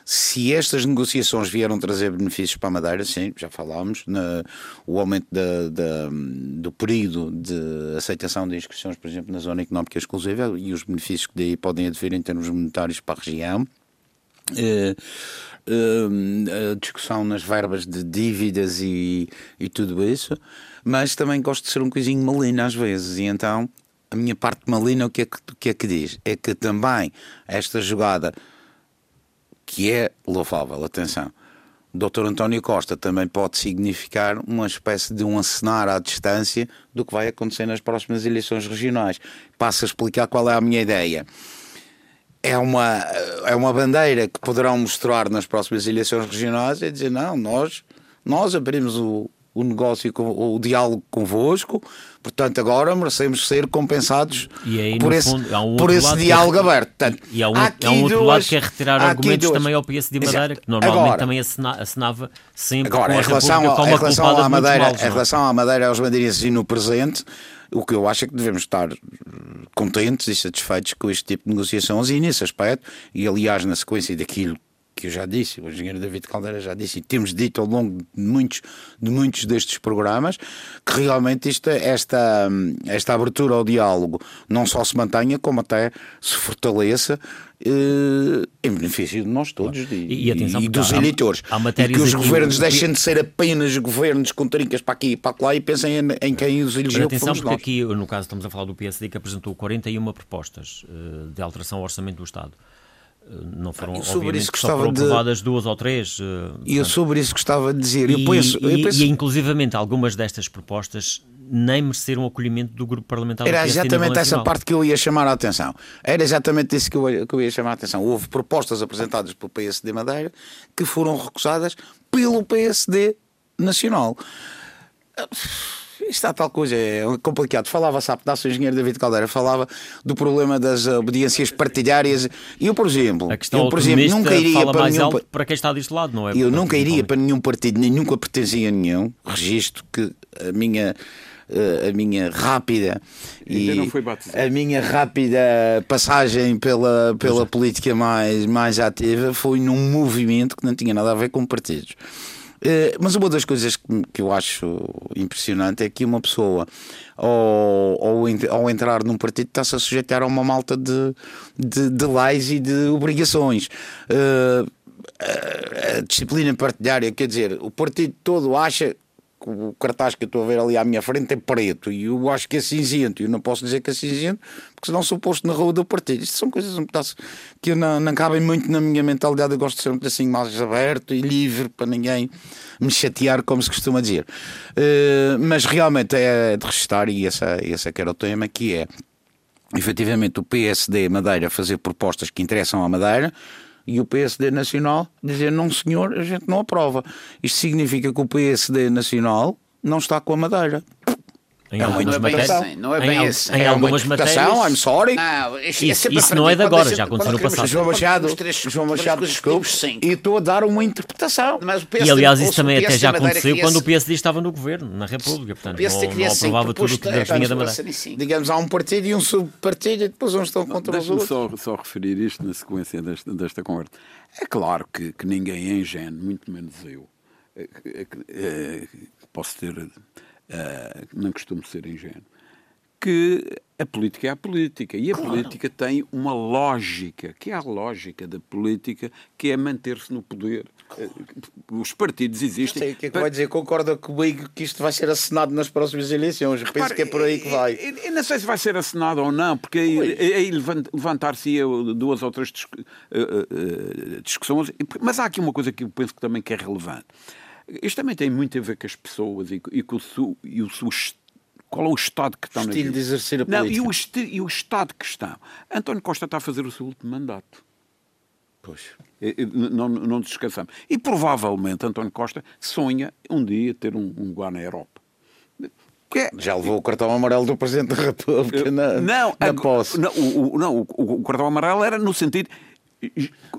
Speaker 5: Se estas negociações vieram trazer benefícios para a Madeira, sim, já falámos, na, o aumento da, da, do período de aceitação de inscrições, por exemplo, na zona económica exclusiva e os benefícios que daí podem advir em termos monetários para a região. Uh, uh, a discussão nas verbas de dívidas e, e tudo isso, mas também gosto de ser um coisinho malina às vezes, e então a minha parte malina o que é que, o que, é que diz? É que também esta jogada que é louvável, atenção. Dr. António Costa também pode significar uma espécie de um acenar à distância do que vai acontecer nas próximas eleições regionais. Passo a explicar qual é a minha ideia. É uma, é uma bandeira que poderão mostrar nas próximas eleições regionais e dizer: não, nós, nós abrimos o, o negócio, o diálogo convosco, portanto agora merecemos ser compensados aí, por esse, fundo, um por esse diálogo
Speaker 2: quer,
Speaker 5: aberto. Portanto,
Speaker 2: e há um, há um outro duas, lado que é retirar argumentos também ao PS de Madeira, que normalmente agora, também assinava sempre agora, com a em relação,
Speaker 5: a, em relação à Madeira,
Speaker 2: males,
Speaker 5: Em relação à Madeira aos madeirenses e no presente, o que eu acho é que devemos estar contentes e satisfeitos com este tipo de negociações e nesse aspecto, e aliás na sequência daquilo que eu já disse, o engenheiro David Caldeira já disse, e temos dito ao longo de muitos, de muitos destes programas, que realmente isto, esta, esta abertura ao diálogo não só se mantenha, como até se fortaleça eh, em benefício de nós todos e, e, atenção, e dos há, eleitores. Há e que os governos aqui, deixem de ser apenas governos com trincas para aqui e para lá e pensem em, em quem os elegeu.
Speaker 2: Atenção, porque nós. aqui, no caso, estamos a falar do PSD que apresentou 41 propostas uh, de alteração ao orçamento do Estado. Não foram, eu sobre isso gostava só foram aprovadas de... duas ou três.
Speaker 5: E eu sobre isso gostava de dizer.
Speaker 2: E,
Speaker 5: eu penso,
Speaker 2: eu penso... e, inclusivamente algumas destas propostas nem mereceram o acolhimento do grupo parlamentar
Speaker 5: Era exatamente essa parte que eu ia chamar a atenção. Era exatamente isso que eu, que eu ia chamar a atenção. Houve propostas apresentadas pelo PSD Madeira que foram recusadas pelo PSD Nacional. Isto há tal coisa, é complicado. Falava-se há pedaço, o engenheiro David Caldeira falava do problema das obediências partilhárias. Eu, por exemplo, eu, por exemplo nunca iria para nenhum.
Speaker 2: Para quem está deste lado, não é?
Speaker 5: Eu nunca iria para nenhum partido, nem nunca pertencia a nenhum. Registro que a minha eh, a minha rápida e a minha rápida passagem pela, pela política mais, mais ativa foi num movimento que não tinha nada a ver com partidos. Eh, mas uma das coisas que eu acho impressionante é que uma pessoa, ao, ao, ao entrar num partido, está-se a sujeitar a uma malta de, de, de leis e de obrigações. Uh, a disciplina partidária, quer dizer, o partido todo acha o cartaz que eu estou a ver ali à minha frente é preto e eu acho que é cinzento. E eu não posso dizer que é cinzento porque senão sou posto na rua do partido. Isto são coisas um pedaço que não, não cabem muito na minha mentalidade. Eu gosto de ser um assim mais aberto e livre para ninguém me chatear, como se costuma dizer. Uh, mas realmente é de restar, e esse, é que era o tema, que é efetivamente o PSD Madeira fazer propostas que interessam à Madeira e o PSD Nacional dizer não senhor, a gente não aprova. Isto significa que o PSD Nacional não está com a Madeira.
Speaker 2: Em é algumas matérias. Assim,
Speaker 4: não é bem
Speaker 2: em,
Speaker 4: assim.
Speaker 2: Em é algumas matérias.
Speaker 5: I'm sorry.
Speaker 2: Não, isso, isso, é isso não é de agora, já aconteceu no passado.
Speaker 5: João Machado, João Machado desculpe, e estou a dar uma interpretação.
Speaker 2: PSD, e aliás, isso também até já aconteceu quando o PSD estava no governo, na República. Portanto, não, não aprovava tudo o que vinha da Madeira.
Speaker 5: Digamos, há um partido e um subpartido e depois uns estão contra os outros.
Speaker 3: Só, só referir isto na sequência desta, desta conversa. É claro que, que ninguém é ingênuo, muito menos eu. É, é, é, posso ter. Uh, não costumo ser ingênuo que a política é a política e a claro. política tem uma lógica, que é a lógica da política, que é manter-se no poder. Os partidos existem.
Speaker 5: Sei o que é que vai dizer, concorda comigo que isto vai ser assinado nas próximas eleições. Repare, Penso que é por aí que vai.
Speaker 3: Eu não sei se vai ser assinado ou não, porque aí, aí levantar-se duas ou três eh, eh, discussões. Mas há aqui uma coisa que eu penso que também que é relevante. Isto também tem muito a ver com as pessoas e, e com o, e o, o qual é o estado que estão
Speaker 5: o estilo de exercer a política.
Speaker 3: Não, e, o o estado que estão. António Costa está a fazer o seu último mandato.
Speaker 5: Pois.
Speaker 3: Não, não nos esqueçamos. E provavelmente António Costa sonha um dia ter um, um lugar na Europa.
Speaker 5: É... Já levou o cartão amarelo do Presidente da República na, não, na posse.
Speaker 3: Não, o, não o, o, cartão amarelo era no sentido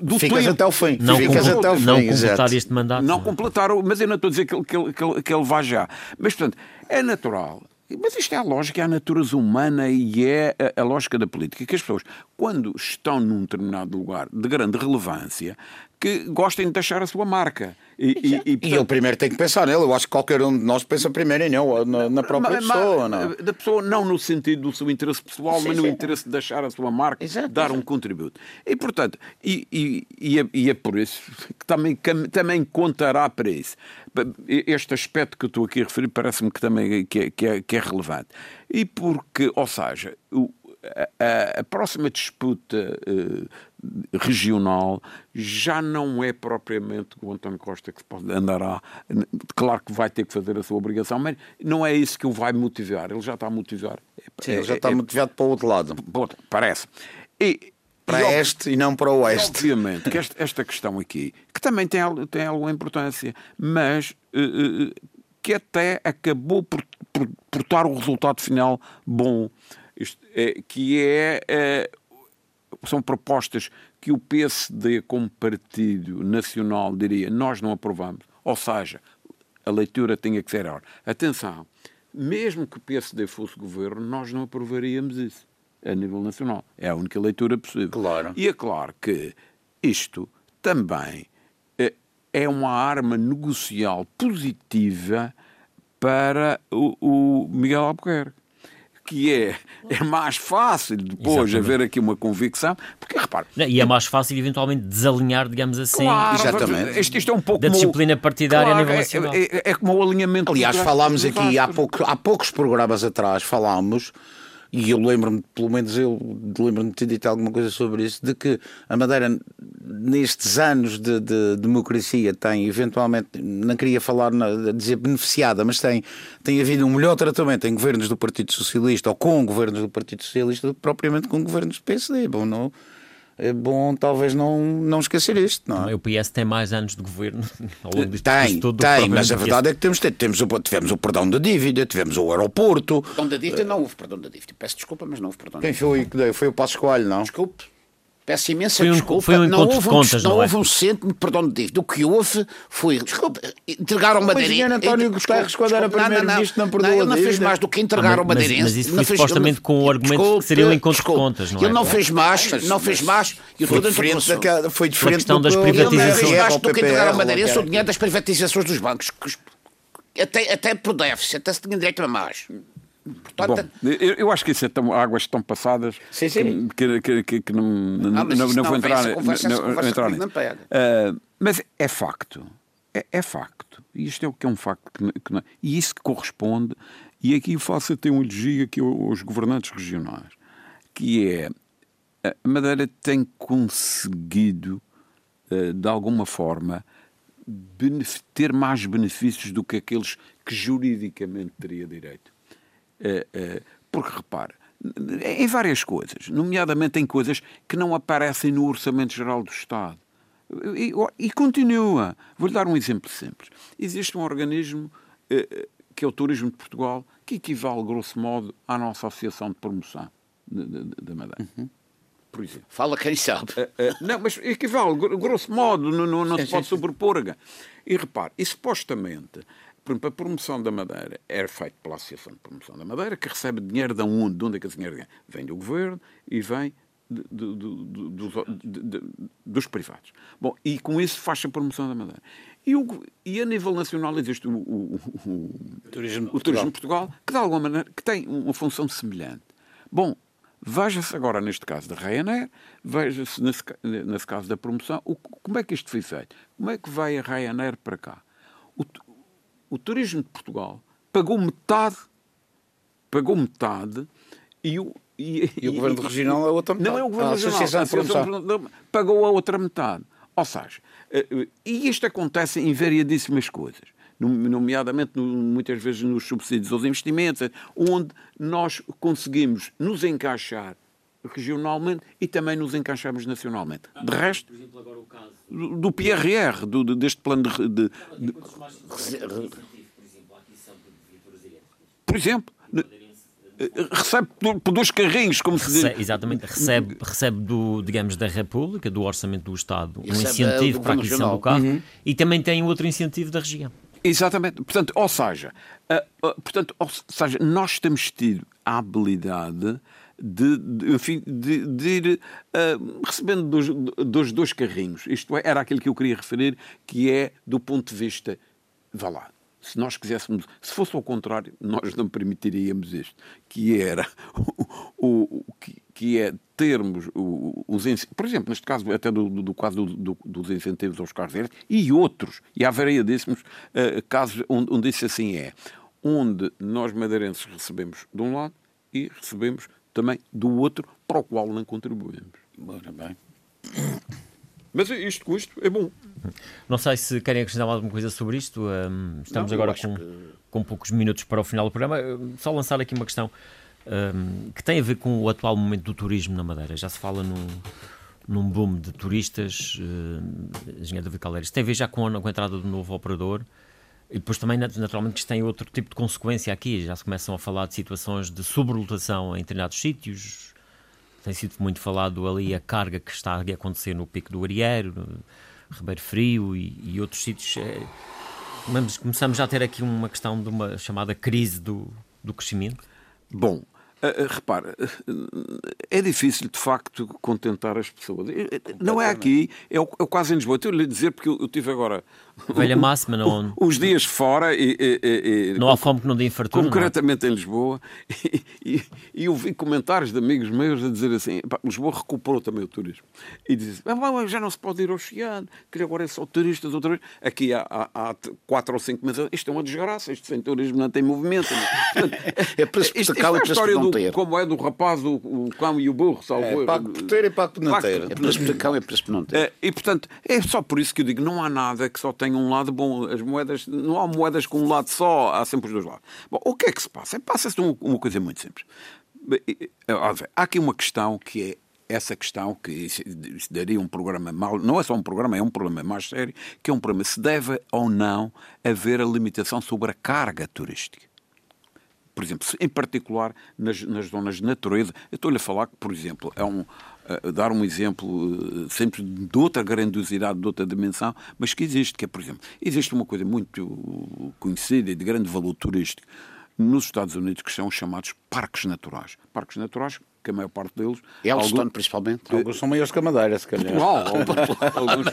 Speaker 5: do Ficas tempo. até o fim.
Speaker 2: Não, Ficas até o fim, não completar este mandato.
Speaker 3: Não completar, mas eu não estou a dizer que ele, que ele, que ele vá já. Mas, portanto, é natural mas isto é a lógica, é a natureza humana e é a, a, lógica da política. Que as pessoas, quando estão num determinado lugar de grande relevância, que gostem de deixar a sua marca.
Speaker 5: E, e, e, portanto... e ele primeiro tem que pensar nele. Eu acho que qualquer um de nós pensa primeiro em não, na, na própria mas, pessoa. Não? É?
Speaker 3: Da pessoa, não no sentido do seu interesse pessoal, sim, mas no sim. interesse de deixar a sua marca, exato, dar exato. um contributo. E, portanto, e, e, é, e, é, por isso que também, que também contará para isso. Este aspecto que eu estou aqui a referir parece-me que também que é, que é, que é relevante. E porque, ou seja, o, a, a, próxima disputa uh, regional já não é propriamente o António Costa que pode andará. Claro que vai ter que fazer a sua obrigação, mas não é isso que o vai motivar. Ele já está a motivar.
Speaker 5: Sim, é, ele já está é, motivado para o outro lado.
Speaker 3: Parece. E,
Speaker 5: para e, este e não para o oeste.
Speaker 3: Obviamente que esta, esta questão aqui, que também tem, tem alguma importância, mas uh, uh, que até acabou por, por, por dar o resultado final bom, isto, é, que é, é são propostas que o PSD, como partido nacional, diria nós não aprovamos. Ou seja, a leitura tinha que ser a hora. Atenção, mesmo que o PSD fosse governo, nós não aprovaríamos isso a nível nacional. É a única leitura possível.
Speaker 5: Claro.
Speaker 3: E é claro que isto também é, é uma arma negocial positiva para o, o Miguel Albuquerque que é, é mais fácil depois Exatamente. haver aqui uma convicção, porque repare.
Speaker 2: E é mais fácil eventualmente desalinhar, digamos assim,
Speaker 3: claro, Exatamente. Isto, isto, é um pouco
Speaker 2: da disciplina partidária
Speaker 3: claro,
Speaker 2: a nível é, nacional.
Speaker 3: É, é, é como o alinhamento.
Speaker 5: Aliás, falámos aqui há, pouco, há poucos programas atrás, falámos e eu lembro-me, pelo menos eu lembro-me de ter dito alguma coisa sobre isso, de que a Madeira, nestes anos de, de democracia, tem eventualmente, não queria falar, dizer beneficiada, mas tem, tem havido um melhor tratamento em governos do Partido Socialista ou com governos do Partido Socialista do que propriamente com governos do PSD. Bom, não é bom talvez não, não esquecer isto. Não é?
Speaker 2: O PS tem mais anos de governo
Speaker 5: ao longo disto Tem, tudo tem, mas a verdade é que temos, temos, o, tivemos o perdão da dívida, tivemos o aeroporto.
Speaker 4: Perdão da dívida não houve perdão da dívida. Peço desculpa, mas não houve perdão
Speaker 5: Quem da dívida. Quem foi? Foi o Passo Escolho, não?
Speaker 4: Desculpe. Peço imensa
Speaker 2: foi
Speaker 4: um, desculpa.
Speaker 2: Foi um não houve, contas,
Speaker 4: não,
Speaker 2: não
Speaker 4: é? houve um cêntimo de perdão de dívida. O que houve foi. Desculpa, entregaram o Madeirense.
Speaker 5: O António Guterres, quando era primeiro-ministro, não, não, perdoou.
Speaker 4: Ele não fez mais do que entregar o Madeirense.
Speaker 2: Mas, isso foi supostamente com o argumento desculpe, que seria um encontro desculpe, de contas, não é?
Speaker 4: Ele não fez mais, não fez mais.
Speaker 5: E foi diferente, daquela, foi diferente
Speaker 2: questão das privatizações. Ele
Speaker 4: não fez mais do que entregar o Madeirense o dinheiro das privatizações dos bancos. Até, até por déficit, até se tinha direito a mais.
Speaker 3: Portanto, Bom, eu, eu, acho que isso é tão, águas tão passadas sim, sim. Que, que, que, que, não, ah, não, não, vou entrar, conversa, não, não entrar nisso. Uh, mas é facto, é, é, facto. E isto é o que é um facto. Que, não, e isso que corresponde, e aqui faço até um elogio aqui aos governantes regionais, que é a Madeira tem conseguido, uh, de alguma forma, ter mais benefícios do que aqueles que juridicamente teria direito. Eh, eh, porque, repare, em várias coisas, nomeadamente em coisas que não aparecem no Orçamento Geral do Estado. E, e continua. Vou-lhe dar um exemplo simples. Existe um organismo eh, que é o Turismo de Portugal, que equivale, grosso modo, à nossa Associação de Promoção da Madeira. Uhum.
Speaker 4: Por exemplo. Fala quem sabe. Uh,
Speaker 3: uh, não, mas equivale, grosso modo, não, não, não se pode sobrepor. E repare, e supostamente por exemplo, a promoção da Madeira é feita pela Associação de Promoção da Madeira, que recebe dinheiro de onde? De onde é que esse dinheiro vem? Vem do governo e vem de, de, de, dos privados. Bom, e com isso faz a promoção da Madeira. E, o, e a nível nacional existe o, o, o, turismo, o turismo Portugal, que de alguma maneira que tem uma função semelhante. Bom, veja-se agora neste caso da Ryanair, veja-se nesse, nesse caso da promoção, como é que isto foi feito? Como é que vai a Ryanair para cá? O, turismo de Portugal pagou metade, pagou metade e o,
Speaker 5: e, e o governo regional a outra metade.
Speaker 3: Não é o governo ah, regional, a Associação pagou a outra metade. Ou seja, eh, eh, e isto acontece em variadíssimas coisas, nomeadamente muitas vezes nos subsídios aos investimentos, onde nós conseguimos nos encaixar regionalmente e também nos encaixamos nacionalmente. De resto, por exemplo, agora o caso do PRR, do, deste plano de. de, de... Por exemplo, recebe por dois carrinhos, como se diz.
Speaker 2: Exatamente, recebe, recebe do, digamos, da República, do Orçamento do Estado, um incentivo para a aquisição do carro uhum. e também tem outro incentivo da região.
Speaker 3: Exatamente. Portanto, ou seja, uh, uh, portanto, ou seja, nós temos tido a habilidade de, de, enfim, de, de ir uh, recebendo dos, dos dois carrinhos. Isto é, era aquilo que eu queria referir, que é do ponto de vista, vá lá, se nós quiséssemos, se fosse ao contrário, nós não permitiríamos isto, que era o, o que, que, é termos os por exemplo, neste caso, até do, do caso do, dos incentivos aos carros elétricos e outros, e há variadíssimos uh, casos onde, onde isso assim é, onde nós madeirenses recebemos de um lado e recebemos também do outro para o qual não contribuímos.
Speaker 5: Ora bem.
Speaker 3: Mas isto com isto é bom.
Speaker 2: Não sei se querem acrescentar alguma coisa sobre isto. Um, estamos não, agora com, que... com poucos minutos para o final do programa. Só lançar aqui uma questão um, que tem a ver com o atual momento do turismo na Madeira. Já se fala num, num boom de turistas. Uh, Engenheiro David Caldeira. Tem a ver já com a, com a entrada do novo operador. E depois também, naturalmente, isto tem outro tipo de consequência aqui. Já se começam a falar de situações de sobrelotação em determinados sítios. Tem sido muito falado ali a carga que está a acontecer no Pico do Arieiro, Ribeiro Frio e, e outros sítios. É, começamos já a ter aqui uma questão de uma chamada crise do, do crescimento.
Speaker 3: Bom, Uh, repara, é difícil de facto contentar as pessoas. Não é aqui, é, o, é quase em Lisboa. Estou lhe dizer porque eu, eu tive agora.
Speaker 2: Velha máxima, não.
Speaker 3: Os dias fora e. e,
Speaker 2: e não há fome que não dê fartura.
Speaker 3: É? Concretamente em Lisboa. E, e, eu vi comentários de amigos meus a dizer assim: Lisboa recuperou também o turismo. E dizem: ah, já não se pode ir ao oceano, que agora é só turistas outra vez. Aqui há, há, há quatro ou cinco meses. Isto é uma desgraça, isto sem turismo não tem movimento. Não.
Speaker 4: Portanto, é para isto, isto é a história do ter.
Speaker 3: como é do rapaz, o, o cão e o burro, salvo
Speaker 5: É, pago por ter e pago por não ter.
Speaker 4: É preço por cão, é preço por não ter.
Speaker 3: É, e portanto, é só por isso que eu digo: não há nada que só tenha um lado bom. As moedas, não há moedas com um lado só, há sempre os dois lados. Bom, o que é que se passa? Passa-se uma, uma coisa muito simples. Ó, Há aqui uma questão que é essa questão que isso daria um programa mal, não é só um programa, é um problema mais sério, que é um problema se deve ou não haver a limitação sobre a carga turística por exemplo, em particular nas, nas zonas de natureza. Eu estou-lhe a falar que, por exemplo, é um, a dar um exemplo eh, sempre de outra grandiosidade, de outra dimensão, mas que existe, que é, por exemplo, existe uma coisa muito conhecida e de grande valor turístico nos Estados Unidos que são chamados parques naturais. Parques naturais, que a maior parte deles...
Speaker 4: Yellowstone,
Speaker 3: algum-
Speaker 4: principalmente.
Speaker 5: Alguns são maiores que a Madeira, se calhar.
Speaker 3: Portugal, alguns-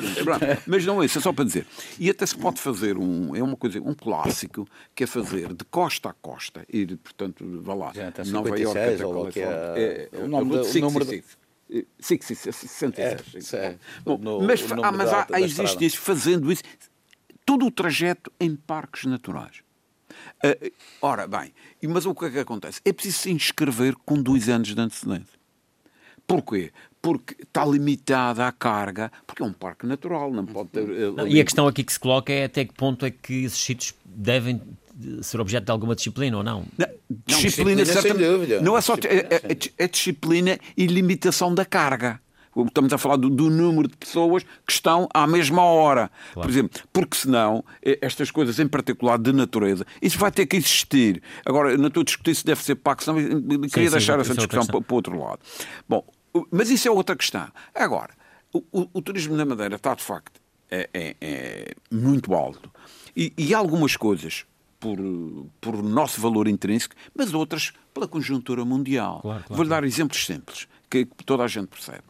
Speaker 3: mas não é isso, é só para dizer. E até se pode fazer um, é uma coisa, um clássico, que é fazer de costa a costa, ir, portanto, vá lá,
Speaker 5: Já está
Speaker 3: Nova
Speaker 5: 56,
Speaker 3: Iorque até
Speaker 5: ou que é-
Speaker 3: Califórnia.
Speaker 5: o nome
Speaker 3: eu
Speaker 5: da-
Speaker 3: vou
Speaker 5: o
Speaker 3: de
Speaker 5: número
Speaker 3: 66. Eh, 66, 66.
Speaker 5: É, é.
Speaker 3: Bom,
Speaker 5: No-
Speaker 3: mas
Speaker 5: número
Speaker 3: ah, há, existe isso, fazendo isso, todo o trajeto em parques naturais. Ah, ora, bem, mas o que é que acontece? É preciso se inscrever com dois anos de antecedência. Porquê? Porque está limitada a carga, porque é um parque natural, não pode ter. eh,
Speaker 2: Não, E a questão aqui que se coloca é até que ponto é que esses sítios devem ser objeto de alguma disciplina ou não.
Speaker 3: Não,
Speaker 5: disciplina, sem
Speaker 3: certamente-
Speaker 5: dúvida.
Speaker 3: Não é só
Speaker 5: Disciplina,
Speaker 3: é, é- é disciplina e limitação da carga. Estamos a falar do, do número de pessoas que estão à mesma hora. Por exemplo, porque senão, eh, estas coisas em particular de natureza, isso vai ter que existir. Agora, não estou a discutir se deve ser pago, senão queria
Speaker 2: sim,
Speaker 3: deixar
Speaker 2: isso
Speaker 3: essa
Speaker 2: é
Speaker 3: discussão para, para o outro lado. Bom, mas isso é outra questão. Agora, o, o- o turismo na Madeira está, de facto, é, é- é muito alto. E, e algumas coisas por, por nosso valor intrínseco, mas outras pela conjuntura mundial.
Speaker 2: Claro, claro,
Speaker 3: Vou-lhe dar exemplos simples, que toda a gente percebe.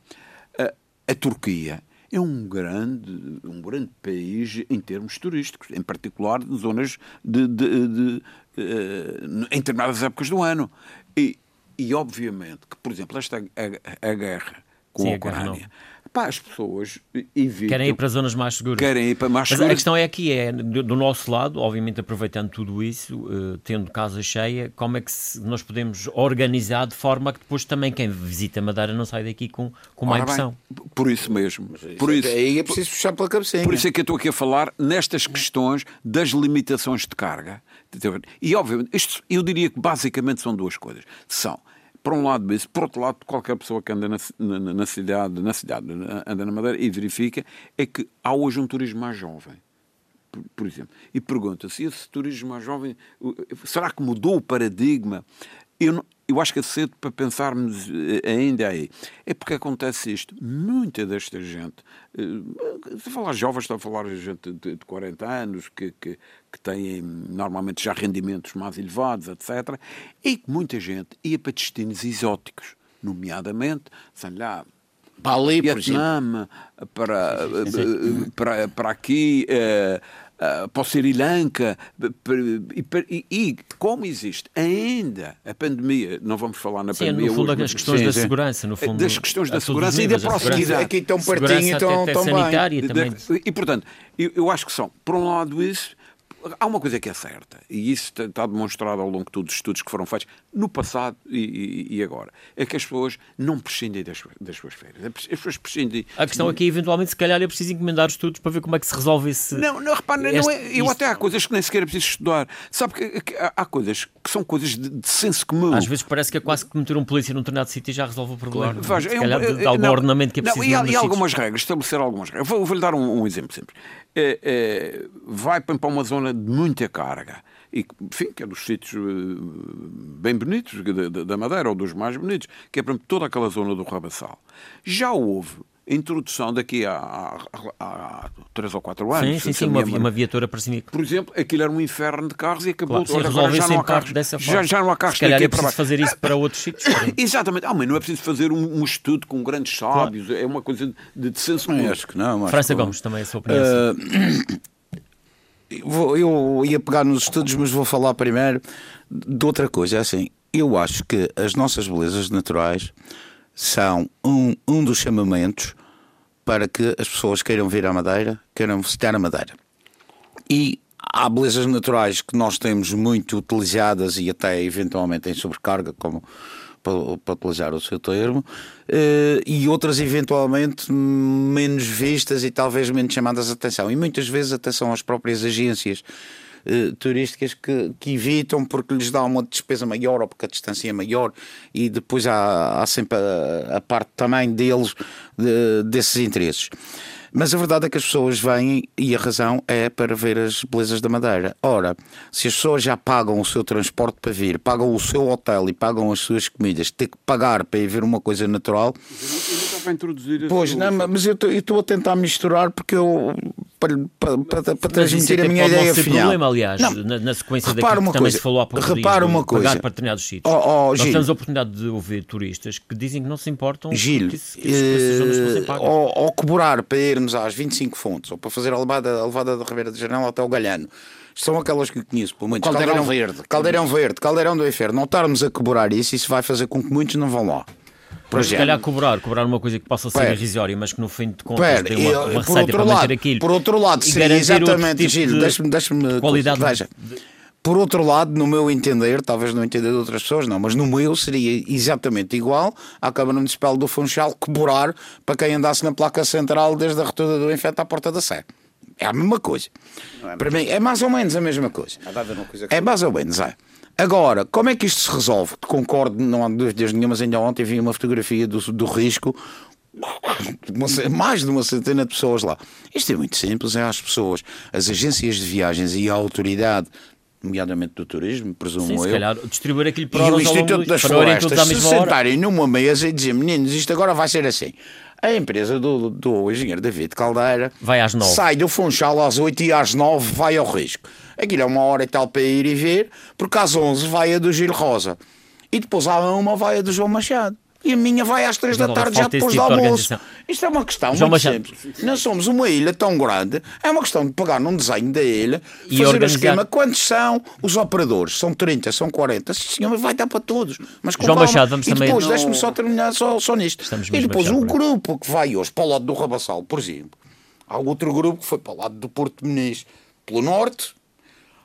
Speaker 3: A, a Turquia é um grande, um grande país em termos turísticos, em particular de zonas de, de- de, eh, em determinadas épocas do ano. E, e obviamente que, por exemplo, esta a, a guerra com
Speaker 2: Sim,
Speaker 3: a
Speaker 2: a.
Speaker 3: Ucrânia, pá, as pessoas evitam.
Speaker 2: Querem ir para zonas mais seguras.
Speaker 3: Querem ir para mais
Speaker 2: Mas
Speaker 3: seguras.
Speaker 2: a questão é aqui, é do, nosso lado, obviamente aproveitando tudo isso, eh, tendo casa cheia, como é que se- nós podemos organizar de forma que depois também quem visita Madeira não sai daqui com, com má
Speaker 3: Ora bem,
Speaker 2: impressão?
Speaker 3: por isso mesmo. Por isso,
Speaker 5: Aí é preciso puxar pela cabecinha.
Speaker 3: Por isso é que eu estou aqui a falar nestas questões das limitações de carga. E, obviamente, isto, eu diria que basicamente são duas coisas. São, por um lado, isso, por outro lado, qualquer pessoa que anda na, na- na cidade, na cidade, anda na Madeira e verifica, é que há hoje um turismo mais jovem. Por, por exemplo, e pergunta se esse turismo mais jovem será que mudou o paradigma? Eu, não- eu acho que é cedo para pensarmos eh, ainda aí. É porque acontece isto. Muita desta gente, eh, se a falar jovens, estou a falar de gente de, de 40 anos, que, que, que têm normalmente já rendimentos mais elevados, etc. E que muita gente ia para destinos exóticos, nomeadamente, sei lá,
Speaker 4: Bali.
Speaker 3: Vietnã, para, eh, para, para aqui, eh, eh, para o Sri Lanka, e, e- e como existe ainda a pandemia, não vamos falar na
Speaker 2: Sim,
Speaker 3: pandemia
Speaker 2: no fundo,
Speaker 3: hoje,
Speaker 2: as questões
Speaker 5: sim,
Speaker 2: da
Speaker 5: sim.
Speaker 2: segurança, no fundo.
Speaker 3: Das questões da segurança e da proximidade.
Speaker 5: Aqui tão
Speaker 2: segurança
Speaker 5: pertinho,
Speaker 2: até-
Speaker 5: tão- bem.
Speaker 2: sanitária
Speaker 3: de-
Speaker 2: também.
Speaker 3: de- E, portanto, eu, eu acho que são, por um lado, isso. Há uma coisa que é certa, e isso está- demonstrado ao longo de todos os estudos que foram feitos no passado e, e- e agora, é que as pessoas não prescindem das, suas- das suas férias. As pessoas prescindem.
Speaker 2: A questão aqui, eventualmente, se calhar é preciso encomendar estudos para ver como é que se resolve esse.
Speaker 3: Não, não, repare, não
Speaker 2: Este-
Speaker 3: é, eu
Speaker 2: isto-
Speaker 3: até há coisas que nem sequer é preciso estudar. Sabe que, que há, há coisas que são coisas de, de senso comum.
Speaker 2: Às vezes parece que é quase que meter um polícia num determinado sítio e já resolve o problema.
Speaker 3: Veja,
Speaker 2: se
Speaker 3: é um-
Speaker 2: calhar de, de
Speaker 3: é-
Speaker 2: algum
Speaker 3: não,
Speaker 2: ordenamento que é
Speaker 3: não,
Speaker 2: preciso.
Speaker 3: E, há- e algumas regras, estabelecer algumas regras. Vou- Vou-lhe dar um, um exemplo simples. É, é, vai para uma zona de muita carga. E, enfim, que é dos sítios eh, bem bonitos da, da- Madeira, ou dos mais bonitos, que é, exemplo, toda aquela zona do Rabassal. Já houve introdução daqui a, a, a, a três ou quatro anos.
Speaker 2: Sim, sim, sim, uma, uma viatura para cima.
Speaker 3: por exemplo, aquilo era um inferno de carros e acabou.
Speaker 2: Claro,
Speaker 3: agora
Speaker 2: resolver
Speaker 3: já não há carros,
Speaker 2: dessa
Speaker 3: já,
Speaker 2: forma.
Speaker 3: já não há carros
Speaker 2: Se calhar é
Speaker 3: para
Speaker 2: preciso fazer isso para outros sítios.
Speaker 3: Exatamente. Ah, mas não é preciso fazer um, um estudo com grandes sábios. É uma coisa de, de senso
Speaker 5: Não,
Speaker 3: comum.
Speaker 5: acho que não. acho
Speaker 2: França. Gomes, também a sua opinião.
Speaker 5: Eu vou- eu ia pegar nos estudos, mas vou falar primeiro de outra coisa. É assim, eu acho que as nossas belezas naturais são um, um dos chamamentos para que as pessoas queiram vir à Madeira, queiram visitar a Madeira. E há belezas naturais que nós temos muito utilizadas e até eventualmente em sobrecarga, como para, para utilizar o seu termo, eh, e outras eventualmente menos vistas e talvez menos chamadas a atenção. E muitas vezes até são as próprias agências eh, turísticas que, que, evitam porque lhes dá uma despesa maior ou porque a distância é maior e depois há, há sempre a, a, parte também deles de, desses interesses. Mas a verdade é que as pessoas vêm e a razão é para ver as belezas da Madeira. Ora, se as pessoas já pagam o seu transporte para vir, pagam o seu hotel e pagam as suas comidas, ter que pagar para ir ver uma coisa natural.
Speaker 3: Para introduzir
Speaker 5: pois, não, mas eu estou a tentar misturar porque eu. Para, para, para, para transmitir a minha ideia
Speaker 2: ser
Speaker 5: final.
Speaker 2: problema, aliás,
Speaker 5: não,
Speaker 2: na, na sequência daquilo que também coisa, se falou há pouco
Speaker 5: repara
Speaker 2: dias,
Speaker 5: uma coisa.
Speaker 2: pagar para determinados sítios.
Speaker 5: Oh, oh,
Speaker 2: Nós
Speaker 5: Gil,
Speaker 2: temos a oportunidade de ouvir turistas que dizem que não se importam
Speaker 5: Gil,
Speaker 2: que, que, que,
Speaker 5: ou, ou cobrar para irmos às 25 fontes, ou para fazer a levada, a levada da Ribeira de Janela até o Galhano. São aquelas que conheço, pelo menos.
Speaker 4: Caldeirão, Caldeirão Verde.
Speaker 5: Caldeirão Verde, Caldeirão do Inferno. Não estarmos a cobrar isso, isso vai fazer com que muitos não vão lá.
Speaker 2: Por se calhar cobrar, cobrar uma coisa que possa ser Pera. irrisória, mas que no fim de contas
Speaker 5: Pera.
Speaker 2: tem uma, uma
Speaker 5: por
Speaker 2: receita
Speaker 5: outro
Speaker 2: para
Speaker 5: lado,
Speaker 2: aquilo.
Speaker 5: Por outro lado, seria exatamente,
Speaker 2: tipo
Speaker 5: Giro, deixa-me deixa
Speaker 2: qualidade
Speaker 5: veja. Por outro lado, no meu entender, talvez não entenda de outras pessoas, não, mas no meu seria exatamente igual à Câmara Municipal do Funchal cobrar para quem andasse na placa central desde a rotunda do Infante à Porta da Sé. É a mesma coisa. É Para mim, é mais ou menos a mesma coisa. É mais ou menos, é. Agora, como é que isto se resolve? Concordo, não há dúvidas nenhumas. Ainda ontem vi uma fotografia do, do risco, mais de uma centena de pessoas lá. Isto é muito simples: é às pessoas, as agências de viagens e a autoridade nomeadamente do turismo, presumo
Speaker 2: Sim,
Speaker 5: eu.
Speaker 2: Se calhar distribuir aquilo para
Speaker 5: e o Instituto das Florestas
Speaker 2: se
Speaker 5: sentarem numa mesa e dizer, meninos, isto agora vai ser assim. A empresa do, do engenheiro David Caldeira
Speaker 2: vai às nove.
Speaker 5: sai do Funchal às 8 e às 9 vai ao risco. Aquilo é uma hora e tal para ir e ver, porque às 11 vai a do Gil Rosa. E depois há uma vai a do João Machado e a minha vai às três da tarde já depois tipo do almoço. Isto é uma questão João muito Machado. simples. Nós somos uma ilha tão grande, é uma questão de pegar num desenho da ilha, e fazer organizar... o esquema. Quantos são os operadores? São 30, são 40. Sim, mas vai dar para todos. Mas com
Speaker 2: João
Speaker 5: calma.
Speaker 2: Machado, vamos
Speaker 5: e
Speaker 2: também.
Speaker 5: depois, deixe-me só terminar só, só nisto. Estamos e depois o grupo que vai hoje para o lado do Rabassal, por exemplo. Há outro grupo que foi para o lado do Porto Muniz pelo norte,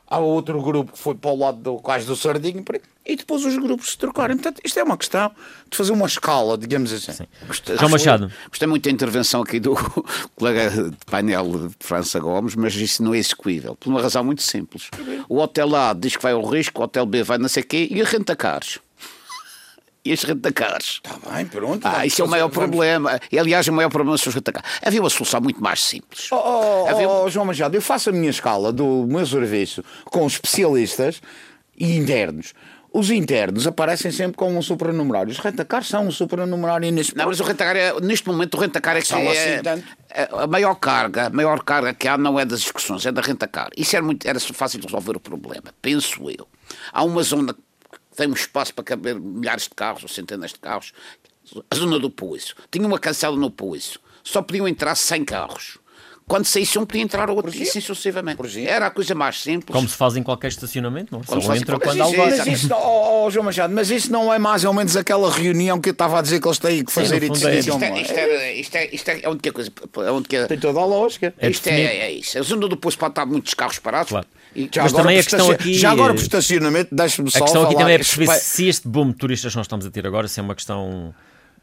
Speaker 5: há outro grupo que foi para o lado do Cais do Sardinho e depois os grupos se trocarem. Portanto, isto é uma questão de fazer uma escala, digamos assim.
Speaker 2: Gostei, João Machado.
Speaker 4: Gostei muito da intervenção aqui do colega de painel de França Gomes, mas isso não é execuível, por uma razão muito simples. O hotel A diz que vai ao risco, o hotel B vai não sei o quê, e a renta caros e as rentacares.
Speaker 5: Está bem, pronto.
Speaker 4: Ah, isso é o maior vamos... problema. E, aliás, o maior problema são os rentacares. Havia uma solução muito mais simples.
Speaker 5: Oh, oh, Havia... oh, João Machado, eu faço a minha escala do meu serviço com especialistas e internos. Os internos aparecem sempre como um supranumerário. Os rentacares são um supranumerário neste
Speaker 4: Não, mas o rentacar é, neste momento o rentacar é que é, assim, a maior carga, a maior carga que há não é das discussões, é da rentacar. Isso era, muito, era fácil de resolver o problema, penso eu. Há uma zona tem um espaço para caber milhares de carros ou centenas de carros. A zona do Poço. Tinha uma cancela no Poço. Só podiam entrar 100 carros. Quando saísse um, podia entrar outro, e assim sucessivamente. Era a coisa mais simples.
Speaker 2: Como se faz em qualquer estacionamento, não?
Speaker 5: Como
Speaker 2: Só entra quando
Speaker 5: há lugar. Mas isso, oh, oh, João Machado, mas isso não é mais ou menos aquela reunião que eu estava a dizer que eles têm que fazer Sim, e decidir.
Speaker 4: Isto, é, isto, é, isto, é, isto é a única coisa. A única...
Speaker 5: Tem toda a lógica.
Speaker 4: É isto é, é, isso. A zona do Poço pode estar muitos carros parados.
Speaker 2: Claro.
Speaker 5: E já Mas também a questão aqui. Já agora por estacionamento, deixe-me só.
Speaker 2: A questão aqui também é perceber se este boom de turistas que nós estamos a ter agora se é uma questão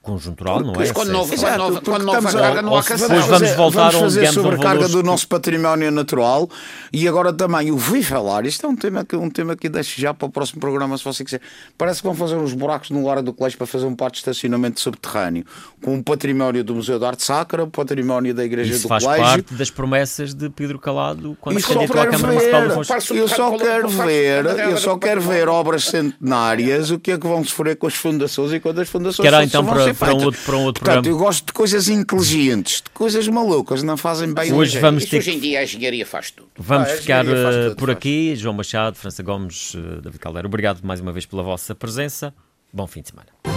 Speaker 2: conjuntural, não é?
Speaker 4: Quando não,
Speaker 5: Exato,
Speaker 4: quando, quando não houve carga, não há
Speaker 2: cansaço. Depois vamos voltar
Speaker 5: vamos fazer
Speaker 2: um,
Speaker 5: sobrecarga do nosso património natural e agora também ouvi falar, isto é um tema que, um tema que deixo já para o próximo programa, se você quiser. Parece que vão fazer uns buracos no área do colégio para fazer um parque de estacionamento subterrâneo com o património do Museu de Arte Sacra, o património da Igreja
Speaker 2: Isso
Speaker 5: do
Speaker 2: faz
Speaker 5: Colégio.
Speaker 2: parte das promessas de Pedro Calado quando
Speaker 5: Isso
Speaker 2: se candidatou à Câmara Municipal do
Speaker 5: Funchal. Eu só quero ver, eu só quero ver obras centenárias, o que é que vão sofrer com as fundações e quando as fundações
Speaker 2: Quero então para, para um outro, para um outro
Speaker 5: Portanto,
Speaker 2: programa.
Speaker 5: eu gosto de coisas inteligentes, de coisas malucas, não fazem bem
Speaker 2: hoje vamos ter...
Speaker 4: Hoje em dia a engenharia faz tudo.
Speaker 2: Vamos
Speaker 5: ah,
Speaker 2: ficar
Speaker 5: tudo,
Speaker 2: por aqui. João Machado, França Gomes, David Caldeira, obrigado mais uma vez pela vossa presença. Bom fim de semana.